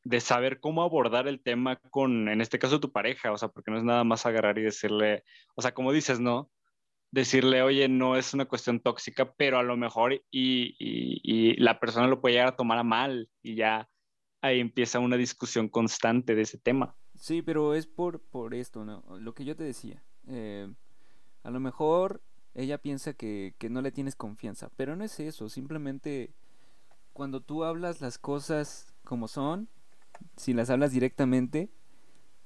de saber cómo abordar el tema con, en este caso, tu pareja, o sea, porque no es nada más agarrar y decirle, o sea, como dices, ¿no? Decirle, oye, no es una cuestión tóxica, pero a lo mejor y, y, la persona lo puede llegar a tomar a mal y ya ahí empieza una discusión constante de ese tema. Sí, pero es por, por esto, ¿no? Lo que yo te decía. Eh, a lo mejor ella piensa que, que no le tienes confianza, pero no es eso, simplemente cuando tú hablas las cosas como son, si las hablas directamente,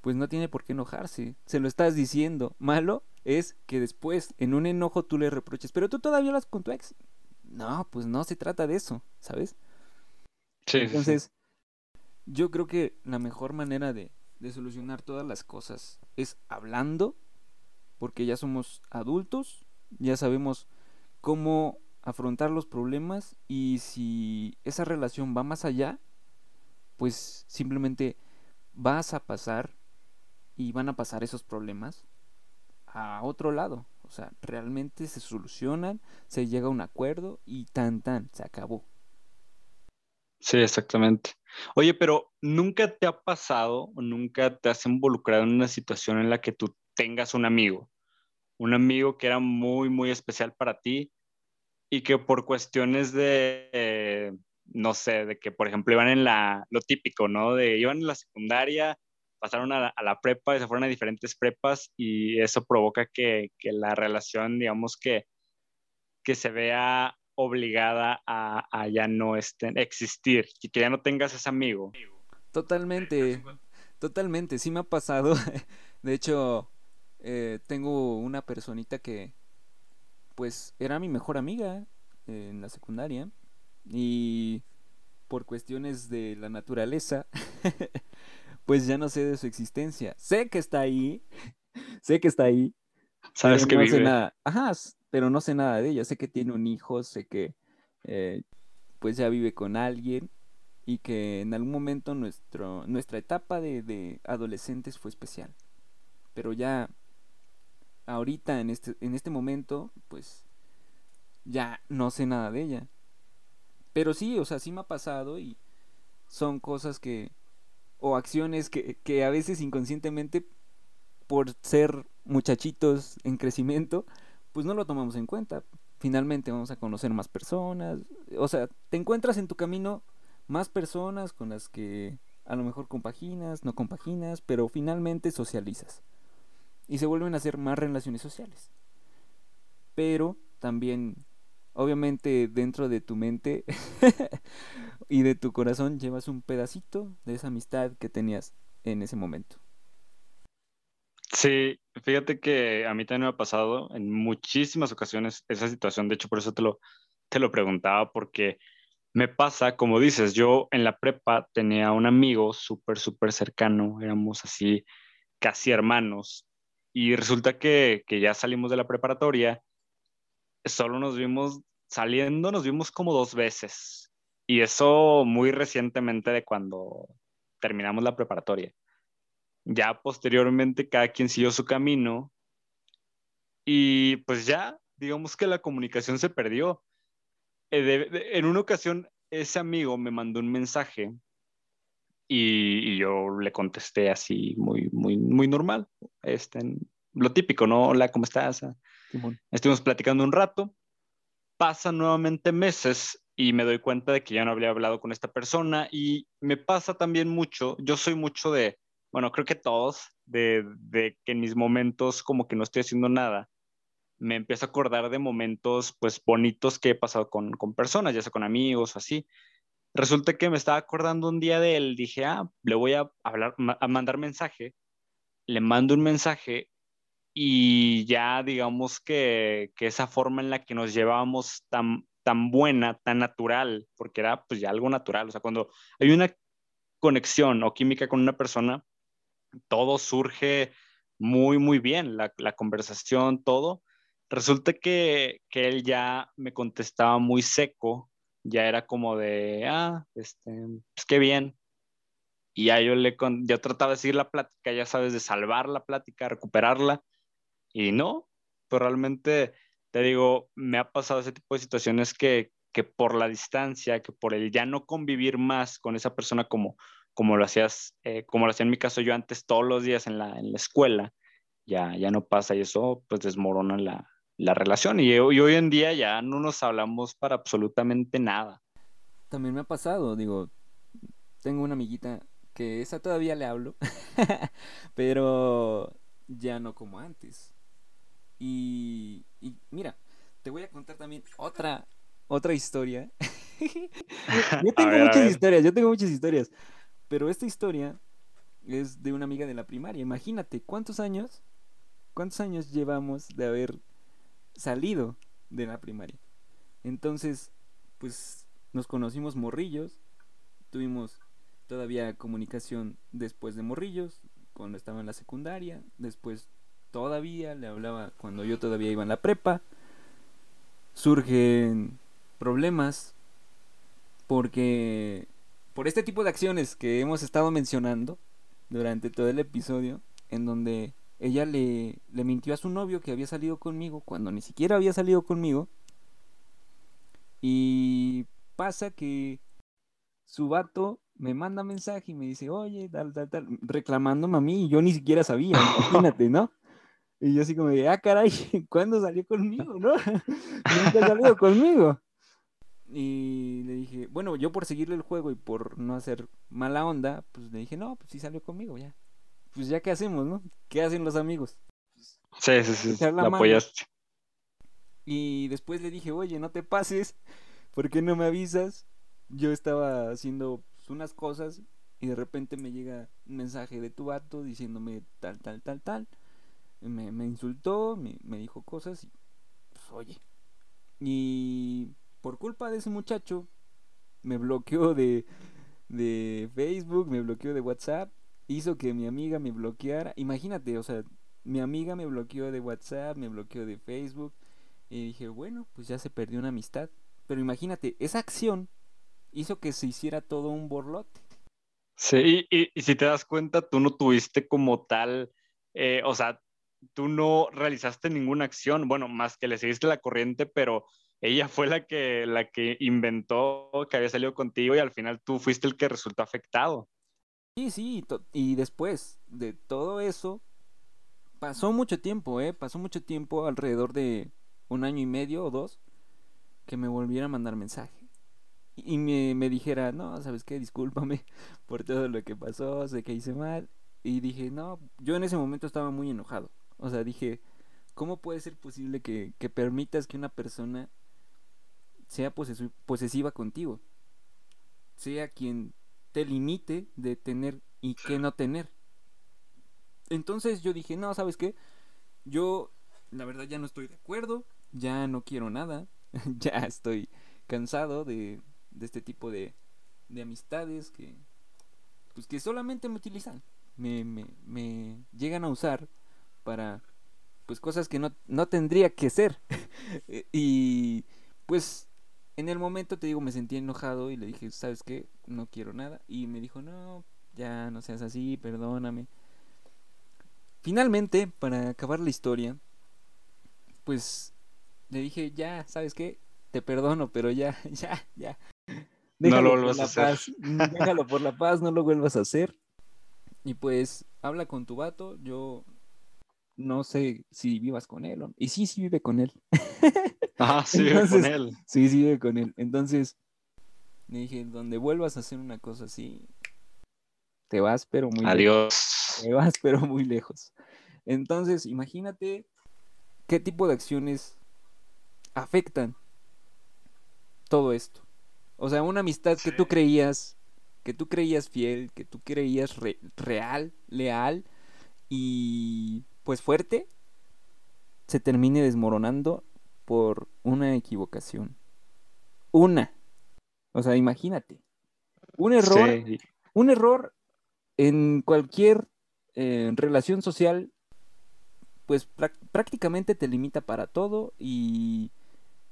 pues no tiene por qué enojarse. Se lo estás diciendo. Malo es que después, en un enojo, tú le reproches, pero tú todavía hablas con tu ex. No, pues no se trata de eso, ¿sabes? Sí. Entonces, yo creo que la mejor manera de, de solucionar todas las cosas es hablando, porque ya somos adultos, ya sabemos cómo afrontar los problemas y si esa relación va más allá, pues simplemente vas a pasar y van a pasar esos problemas a otro lado. O sea, realmente se solucionan, se llega a un acuerdo y tan tan, se acabó. Sí, exactamente. Oye, pero ¿nunca te ha pasado o nunca te has involucrado en una situación en la que tú tengas un amigo? Un amigo que era muy, muy especial para ti y que por cuestiones de, no sé, de que, por ejemplo, iban en la, lo típico, ¿no? De iban en la secundaria, pasaron a la, prepa y se fueron a diferentes prepas y eso provoca que, la relación, digamos, que, que se vea obligada a, ya no este, existir y que ya no tengas ese amigo. Totalmente, totalmente, sí me ha pasado. De hecho, eh, tengo una personita que, pues, era mi mejor amiga en la secundaria y por cuestiones de la naturaleza, pues ya no sé de su existencia. Sé que está ahí, sé que está ahí. Sabes que no vive. Sé nada. Ajá, pero no sé nada de ella. Sé que tiene un hijo, sé que eh, pues ya vive con alguien y que en algún momento nuestro, nuestra etapa de, de adolescentes fue especial. Pero ya ahorita, en este, en este momento, pues ya no sé nada de ella. Pero sí, o sea, sí me ha pasado y son cosas que, o acciones que, que a veces inconscientemente, por ser muchachitos en crecimiento, pues no lo tomamos en cuenta. Finalmente vamos a conocer más personas. O sea, te encuentras en tu camino más personas con las que a lo mejor compaginas, no compaginas, pero finalmente socializas. Y se vuelven a hacer más relaciones sociales. Pero también obviamente dentro de tu mente y de tu corazón llevas un pedacito de esa amistad que tenías en ese momento. Sí, fíjate que a mí también me ha pasado en muchísimas ocasiones esa situación, de hecho por eso te lo, te lo preguntaba, porque me pasa, como dices, yo en la prepa tenía un amigo súper, súper cercano, éramos así casi hermanos. Y resulta que, que ya salimos de la preparatoria, solo nos vimos saliendo, nos vimos como dos veces. Y eso muy recientemente de cuando terminamos la preparatoria. Ya posteriormente cada quien siguió su camino y pues ya, digamos que la comunicación se perdió. Eh, en una ocasión ese amigo me mandó un mensaje y, yo le contesté así muy, muy, muy normal. Este, lo típico, ¿no? Hola, ¿cómo estás? Estuvimos platicando un rato. Pasan nuevamente meses y me doy cuenta de que ya no había hablado con esta persona y me pasa también mucho, yo soy mucho de, bueno, creo que todos, de, de que en mis momentos como que no estoy haciendo nada, me empiezo a acordar de momentos pues bonitos que he pasado con, con personas, ya sea con amigos o así. Resulta que me estaba acordando un día de él, dije, ah, le voy a hablar, a mandar mensaje, le mando un mensaje y ya digamos que, que esa forma en la que nos llevábamos tan, tan buena, tan natural, porque era pues ya algo natural, o sea, cuando hay una conexión o química con una persona, todo surge muy, muy bien, la, conversación, todo. Resulta que, que, él ya me contestaba muy seco, ya era como de, ah, este, pues qué bien. Y ya yo le, yo trataba de seguir la plática, ya sabes, de salvar la plática, recuperarla, y no, pero realmente te digo, me ha pasado ese tipo de situaciones que, que por la distancia, que por el ya no convivir más con esa persona como, como lo hacías, eh, como lo hacía en mi caso yo antes todos los días en la, en la escuela, ya, ya no pasa y eso pues desmorona la, la relación y, hoy en día ya no nos hablamos para absolutamente nada. También me ha pasado, digo, tengo una amiguita que esa todavía le hablo, pero ya no como antes. Y, mira, te voy a contar también otra, otra historia. yo tengo muchas historias, yo tengo muchas historias. Pero esta historia es de una amiga de la primaria. Imagínate, ¿cuántos años? ¿Cuántos años llevamos de haber salido de la primaria? Entonces, pues nos conocimos morrillos, tuvimos todavía comunicación después de morrillos, cuando estaba en la secundaria, después todavía, le hablaba cuando yo todavía iba en la prepa. Surgen problemas porque por este tipo de acciones que hemos estado mencionando durante todo el episodio, en donde ella le, le mintió a su novio que había salido conmigo cuando ni siquiera había salido conmigo. Y pasa que su vato me manda mensaje y me dice, oye, tal, tal, tal, reclamándome a mí y yo ni siquiera sabía, imagínate, ¿no? Y yo así como de, ah, caray, ¿cuándo salió conmigo, no? Nunca salido conmigo. Y le dije, bueno, yo por seguirle el juego y por no hacer mala onda, pues le dije, no, pues sí salió conmigo, ya. Pues ya qué hacemos, ¿no? ¿Qué hacen los amigos? Sí, sí, sí, la, apoyaste. Y después le dije, oye, no te pases, ¿por qué no me avisas? Yo estaba haciendo pues, unas cosas y de repente me llega un mensaje de tu vato diciéndome tal, tal, tal, tal me, insultó, me, me, dijo cosas y pues oye. Y por culpa de ese muchacho, me bloqueó de, de Facebook, me bloqueó de WhatsApp, hizo que mi amiga me bloqueara. Imagínate, o sea, mi amiga me bloqueó de WhatsApp, me bloqueó de Facebook. Y dije, bueno, pues ya se perdió una amistad. Pero imagínate, esa acción hizo que se hiciera todo un borlote. Sí, y, y si te das cuenta, tú no tuviste como tal, eh, o sea, tú no realizaste ninguna acción, bueno, más que le seguiste la corriente, pero ella fue la que, la que inventó que había salido contigo y al final tú fuiste el que resultó afectado. Sí, sí, y después de todo eso, pasó mucho tiempo, ¿eh? Pasó mucho tiempo, alrededor de un año y medio o dos, que me volviera a mandar mensaje. Y me, me dijera, no, ¿sabes qué? Discúlpame por todo lo que pasó, sé que hice mal. Y dije, no, yo en ese momento estaba muy enojado. O sea, dije, ¿cómo puede ser posible que, que permitas que una persona sea posesiva contigo? Sea quien te limite de tener y que no tener. Entonces yo dije, no, ¿sabes qué? Yo, la verdad, ya no estoy de acuerdo, ya no quiero nada, ya estoy cansado de, de este tipo de, de amistades que, pues que solamente me utilizan, me, me, me llegan a usar para pues cosas que no, no tendría que ser. y pues en el momento te digo, me sentí enojado y le dije, ¿sabes qué? No quiero nada. Y me dijo, no, ya no seas así, perdóname. Finalmente, para acabar la historia, pues le dije, ya, ¿sabes qué? Te perdono, pero ya, ya, ya. no lo vuelvas a hacer. Déjalo por la paz, no lo vuelvas a hacer. Y pues, habla con tu vato, yo no sé si vivas con él. O... Y sí, sí vive con él. Ah, sí vive con él. Sí, sí vive con él. Entonces, le dije, donde vuelvas a hacer una cosa así, te vas, pero muy Adiós. Lejos. Te vas, pero muy lejos. Entonces, imagínate qué tipo de acciones afectan todo esto. O sea, una amistad que tú creías, que tú creías fiel, que tú creías real, leal y pues fuerte, se termine desmoronando por una equivocación. Una. O sea, imagínate. Un error, un error en cualquier eh, relación social, pues prácticamente te limita para todo y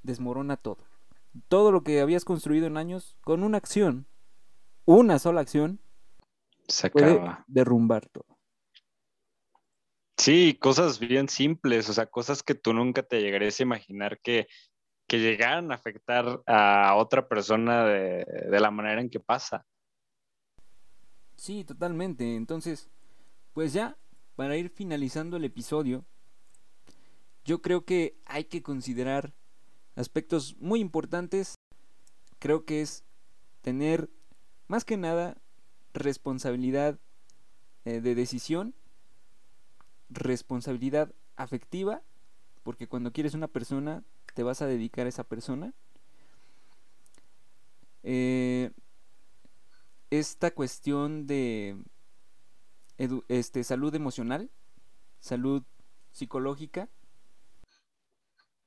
desmorona todo. Todo lo que habías construido en años con una acción, una sola acción, se puede derrumbar todo. Sí, cosas bien simples, o sea, cosas que tú nunca te llegarías a imaginar que, que llegaran a afectar a otra persona de, de la manera en que pasa. Sí, totalmente. Entonces, pues ya, para ir finalizando el episodio, yo creo que hay que considerar aspectos muy importantes. Creo que es tener, más que nada, responsabilidad eh, de decisión responsabilidad afectiva, porque cuando quieres una persona, te vas a dedicar a esa persona. Eh, esta cuestión de este, salud emocional, salud psicológica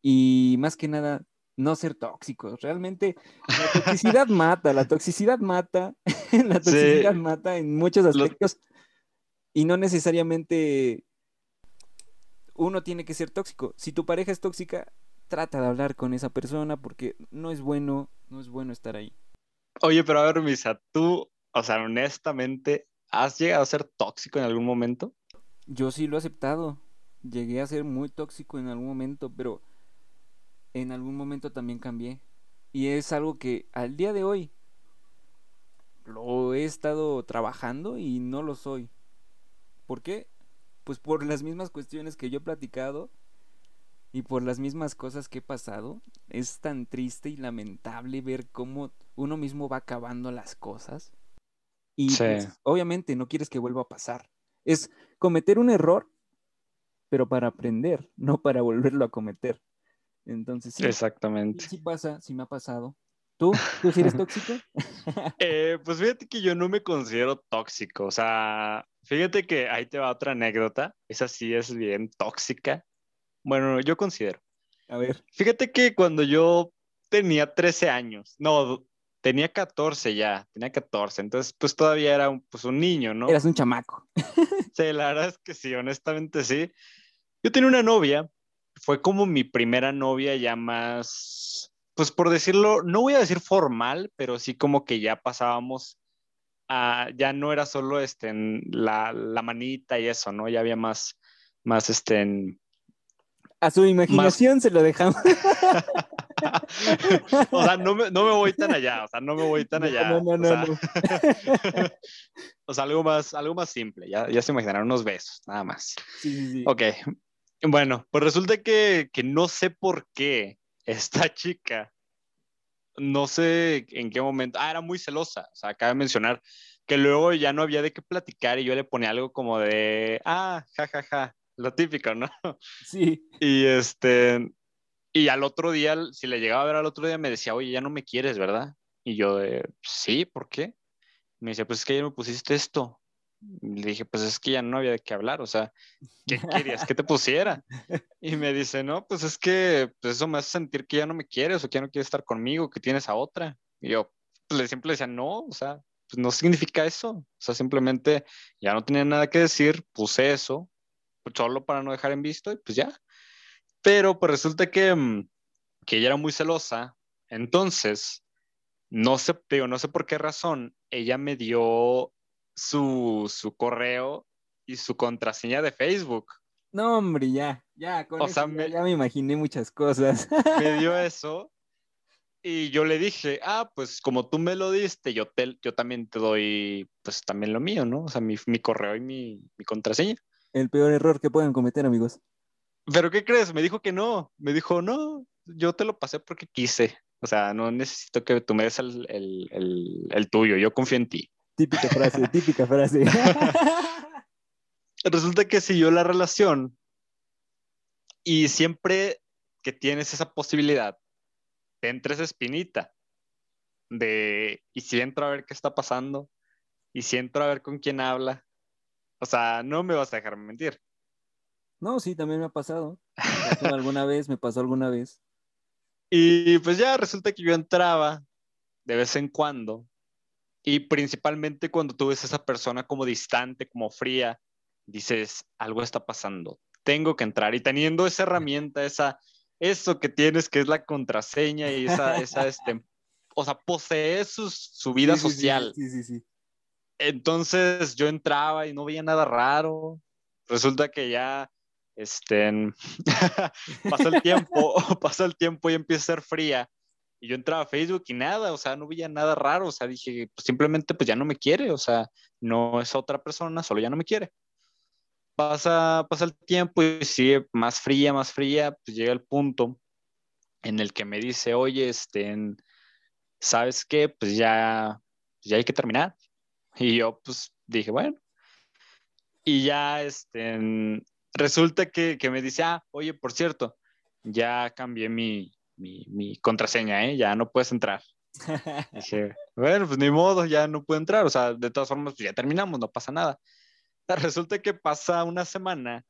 y más que nada no ser tóxicos. Realmente la toxicidad mata, la toxicidad mata, la toxicidad mata en muchos aspectos y no necesariamente uno tiene que ser tóxico. Si tu pareja es tóxica, trata de hablar con esa persona porque no es bueno, no es bueno estar ahí. Oye, pero a ver, Misa, tú, o sea, honestamente, ¿has llegado a ser tóxico en algún momento? Yo sí lo he aceptado. Llegué a ser muy tóxico en algún momento, pero en algún momento también cambié. Y es algo que al día de hoy lo he estado trabajando y no lo soy. ¿Por qué? Pues por las mismas cuestiones que yo he platicado y por las mismas cosas que he pasado, es tan triste y lamentable ver cómo uno mismo va acabando las cosas. Y pues, obviamente no quieres que vuelva a pasar. Es cometer un error, pero para aprender, no para volverlo a cometer. Entonces, sí. Exactamente. Sí pasa, sí me ha pasado. ¿Tú? ¿Tú sí eres tóxico? Eh, pues fíjate que yo no me considero tóxico. O sea, fíjate que ahí te va otra anécdota. Esa sí es bien tóxica. Bueno, yo considero. A ver. Fíjate que cuando yo tenía 13 años, no, tenía 14 ya, tenía 14, entonces pues todavía era un, pues, un niño, ¿no? Eras un chamaco. sí, la verdad es que sí, honestamente sí. Yo tenía una novia, fue como mi primera novia ya más pues por decirlo, no voy a decir formal, pero sí como que ya pasábamos a, ya no era solo este, en la, la, manita y eso, ¿no? Ya había más, más este, en, a su imaginación se lo dejamos. o sea, no me, no me, voy tan allá, o sea, no me voy tan allá. No, no, no, o sea, o sea algo, más, algo más simple, ya, ya se imaginaron unos besos, nada más. Sí, sí, sí. Ok, bueno, pues resulta que, que no sé por qué esta chica, no sé en qué momento, ah, era muy celosa, o sea, acaba de mencionar que luego ya no había de qué platicar y yo le ponía algo como de, ah, ja, ja, ja, lo típico, ¿no? Sí. Y este, y al otro día, si le llegaba a ver al otro día, me decía, oye, ya no me quieres, ¿verdad? Y yo de, sí, ¿por qué? Me decía, pues es que ayer me pusiste esto. Le dije, pues es que ya no había de qué hablar, o sea, ¿qué querías que te pusiera? Y me dice, no, pues es que pues eso me hace sentir que ya no me quieres o que ya no quieres estar conmigo, que tienes a otra. Y yo, pues siempre le decía, no, o sea, pues, no significa eso. O sea, simplemente ya no tenía nada que decir, puse eso, pues, solo para no dejar en visto y pues ya. Pero pues resulta que, mm, que ella era muy celosa, entonces, no sé, digo, no sé por qué razón, ella me dio su, su correo y su contraseña de Facebook. No, hombre, ya, ya, con eso ya, me imaginé muchas cosas. Me dio eso y yo le dije, ah, pues como tú me lo diste, yo, te, yo también te doy, pues también lo mío, ¿no? O sea, mi, mi correo y mi, mi, contraseña. El peor error que pueden cometer, amigos. ¿Pero qué crees? Me dijo que no. Me dijo, no, yo te lo pasé porque quise. O sea, no necesito que tú me des el, el, el, el tuyo, yo confío en ti. Típica frase, típica frase. Resulta que siguió la relación y siempre que tienes esa posibilidad, te entra esa espinita de, ¿y si entro a ver qué está pasando? ¿Y si entro a ver con quién habla? O sea, no me vas a dejar mentir. No, sí, también me ha pasado. alguna vez, me pasó alguna vez. Y pues ya resulta que yo entraba de vez en cuando y principalmente cuando tú ves a esa persona como distante, como fría, dices, algo está pasando, tengo que entrar. Y teniendo esa herramienta, esa, eso que tienes que es la contraseña y esa, esa este, o sea, posee su, vida social. Sí, sí, sí, Entonces yo entraba y no veía nada raro. Resulta que ya este, pasó el tiempo, pasó el tiempo y empieza a ser fría y yo entraba a Facebook y nada, o sea, no veía nada raro, o sea, dije, pues simplemente pues ya no me quiere, o sea, no es otra persona, solo ya no me quiere. Pasa, pasa el tiempo y sigue más fría, más fría, pues llega el punto en el que me dice, oye, este, ¿sabes qué? Pues ya, ya hay que terminar. Y yo pues dije, bueno. Y ya, este, resulta que, que me dice, ah, oye, por cierto, ya cambié mi, mi, contraseña, ¿eh? Ya no puedes entrar. dije, bueno, pues ni modo, ya no puedo entrar. O sea, de todas formas, pues ya terminamos, no pasa nada. Resulta que pasa una semana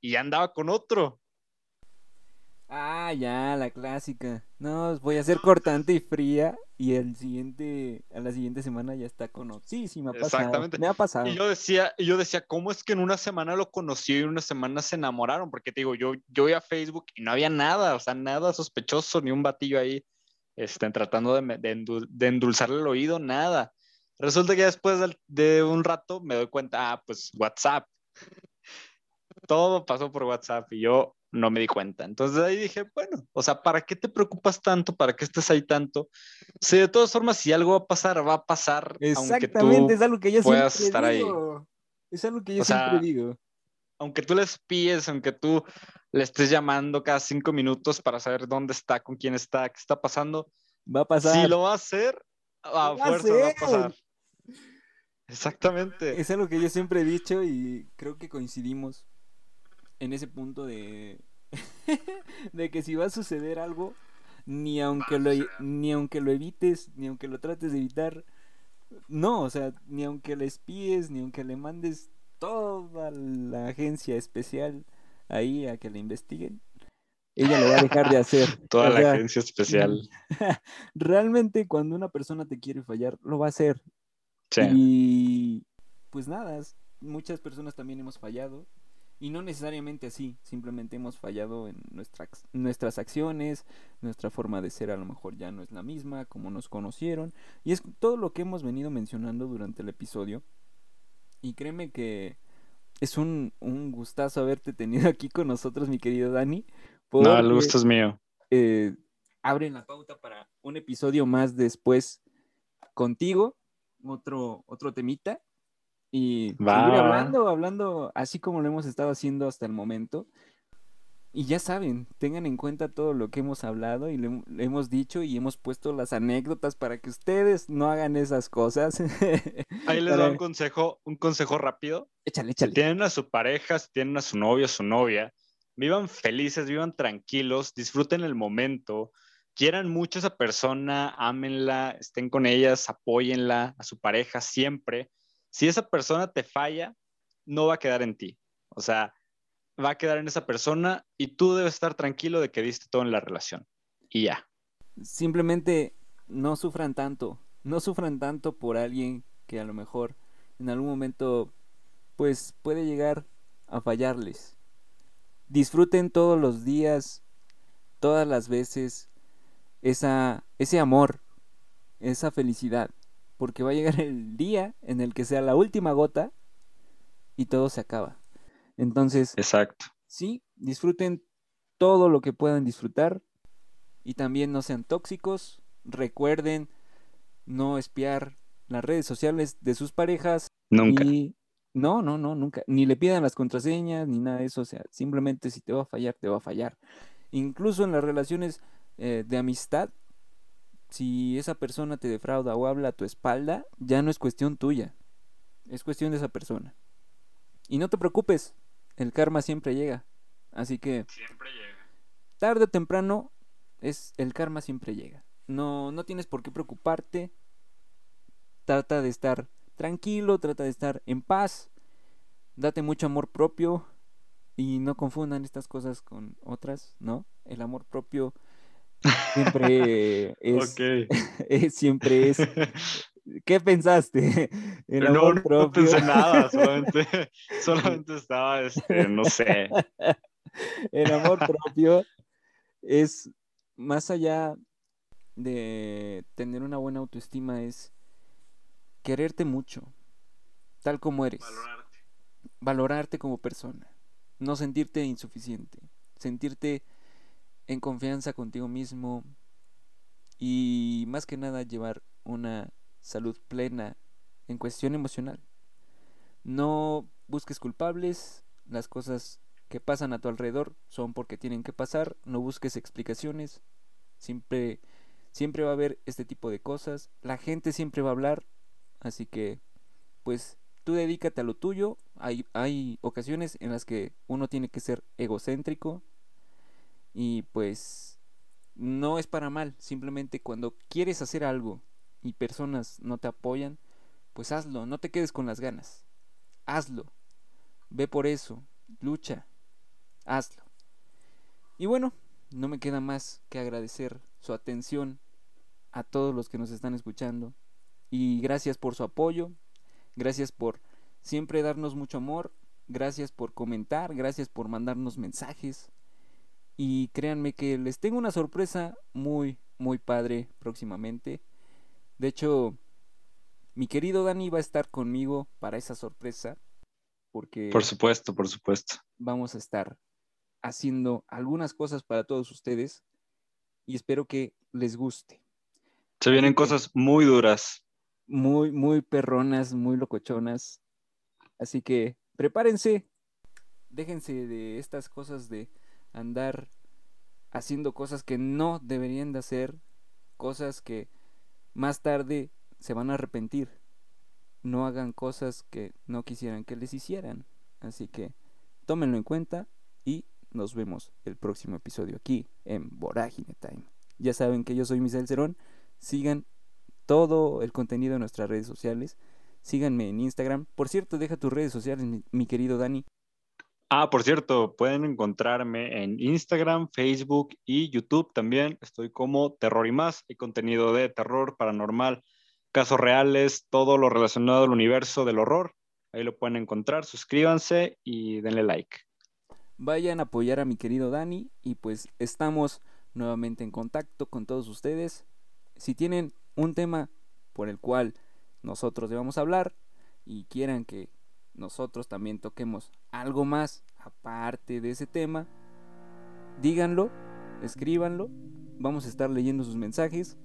y andaba con otro. Ah, ya, la clásica. No, voy a ser cortante y fría y el siguiente, a la siguiente semana ya está con otro. Sí, sí, me ha pasado. Exactamente. Me ha pasado. Y yo decía, y yo decía, ¿cómo es que en una semana lo conocí y en una semana se enamoraron? Porque te digo, yo, yo iba a Facebook y no había nada, o sea, nada sospechoso, ni un batillo ahí, este, tratando de, de, endulzarle el oído, nada. Resulta que después de, de un rato me doy cuenta, ah, pues WhatsApp. Todo pasó por WhatsApp y yo, no me di cuenta. Entonces ahí dije, bueno, o sea, ¿para qué te preocupas tanto? ¿Para qué estés ahí tanto? Si de todas formas, si algo va a pasar, va a pasar. Exactamente, es algo que yo siempre estar digo. Ahí. Es algo que yo siempre digo. Aunque tú le espíes, aunque tú le estés llamando cada cinco minutos para saber dónde está, con quién está, qué está pasando, va a pasar. Si lo va a hacer, a fuerza va a pasar. Exactamente. Es algo que yo siempre he dicho y creo que coincidimos en ese punto de, de que si va a suceder algo, ni aunque, lo, ni aunque lo evites, ni aunque lo trates de evitar, no, o sea, ni aunque le espíes, ni aunque le mandes toda la agencia especial ahí a que le investiguen, ella lo va a dejar de hacer. Toda la agencia especial. Realmente cuando una persona te quiere fallar, lo va a hacer. Y pues nada, muchas personas también hemos fallado. Y no necesariamente así, simplemente hemos fallado en nuestras acciones, nuestra forma de ser a lo mejor ya no es la misma, como nos conocieron. Y es todo lo que hemos venido mencionando durante el episodio. Y créeme que es un, un gustazo haberte tenido aquí con nosotros, mi querido Dani. no, el gusto es mío. Eh, abren la pauta para un episodio más después contigo, otro, otro temita y seguir hablando, hablando así como lo hemos estado haciendo hasta el momento. Y ya saben, tengan en cuenta todo lo que hemos hablado y le, hemos dicho y hemos puesto las anécdotas para que ustedes no hagan esas cosas. Ahí les doy un consejo, un consejo rápido. Échale, échale. Si tienen a su pareja, si tienen a su novio, su novia, vivan felices, vivan tranquilos, disfruten el momento, quieran mucho a esa persona, ámenla, estén con ellas, apóyenla, a su pareja siempre si esa persona te falla, no va a quedar en ti. O sea, va a quedar en esa persona y tú debes estar tranquilo de que diste todo en la relación. Y ya. Simplemente no sufran tanto. No sufran tanto por alguien que a lo mejor en algún momento pues puede llegar a fallarles. Disfruten todos los días, todas las veces, esa, ese amor, esa felicidad, porque va a llegar el día en el que sea la última gota y todo se acaba. Entonces, exacto. Sí, disfruten todo lo que puedan disfrutar y también no sean tóxicos. Recuerden no espiar las redes sociales de sus parejas. Nunca. No, no, no, nunca. Ni le pidan las contraseñas ni nada de eso. O sea, simplemente si te va a fallar, te va a fallar. Incluso en las relaciones eh, de amistad, si esa persona te defrauda o habla a tu espalda, ya no es cuestión tuya. Es cuestión de esa persona. Y no te preocupes, el karma siempre llega. Así que... Siempre llega. Tarde o temprano, es, el karma siempre llega. No, no tienes por qué preocuparte. Trata de estar tranquilo, trata de estar en paz. Date mucho amor propio. Y no confundan estas cosas con otras, ¿no? El amor propio siempre es, siempre es ¿Qué pensaste? no, no pensé nada, solamente, solamente estaba, este, no sé. El amor propio es más allá de tener una buena autoestima, es quererte mucho, tal como eres. Valorarte. Valorarte como persona. No sentirte insuficiente. Sentirte en confianza contigo mismo. Y más que nada llevar una salud plena en cuestión emocional. No busques culpables, las cosas que pasan a tu alrededor son porque tienen que pasar, no busques explicaciones, siempre siempre va a haber este tipo de cosas, la gente siempre va a hablar, así que pues tú dedícate a lo tuyo, hay, hay ocasiones en las que uno tiene que ser egocéntrico y pues no es para mal, simplemente cuando quieres hacer algo y personas no te apoyan, pues hazlo, no te quedes con las ganas. Hazlo. Ve por eso, lucha. Hazlo. Y bueno, no me queda más que agradecer su atención a todos los que nos están escuchando. Y gracias por su apoyo. Gracias por siempre darnos mucho amor. Gracias por comentar. Gracias por mandarnos mensajes. Y créanme que les tengo una sorpresa muy, muy padre próximamente. De hecho, mi querido Dani va a estar conmigo para esa sorpresa. Porque por supuesto, por supuesto. Vamos a estar haciendo algunas cosas para todos ustedes y espero que les guste. Se vienen cosas muy duras. Muy, muy perronas, muy locochonas. Así que prepárense. Déjense de estas cosas de andar haciendo cosas que no deberían de hacer. Cosas que más tarde se van a arrepentir. No hagan cosas que no quisieran que les hicieran. Así que tómenlo en cuenta y nos vemos el próximo episodio aquí en Vorágine Time. Ya saben que yo soy Misael Cerón. Sigan todo el contenido en nuestras redes sociales. Síganme en Instagram. Por cierto, deja tus redes sociales, mi querido Dani. Ah, por cierto, pueden encontrarme en Instagram, Facebook y YouTube también. Estoy como Terror y más. Hay contenido de terror, paranormal, casos reales, todo lo relacionado al universo del horror. Ahí lo pueden encontrar. Suscríbanse y denle like. Vayan a apoyar a mi querido Dani y pues estamos nuevamente en contacto con todos ustedes. Si tienen un tema por el cual nosotros debamos hablar y quieran que nosotros también toquemos algo más aparte de ese tema, díganlo, escríbanlo, vamos a estar leyendo sus mensajes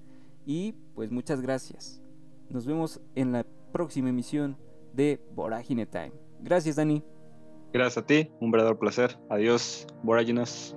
y pues muchas gracias. Nos vemos en la próxima emisión de Vorágine Time. Gracias, Dani. Gracias a ti, un verdadero placer. Adiós, Voráginas.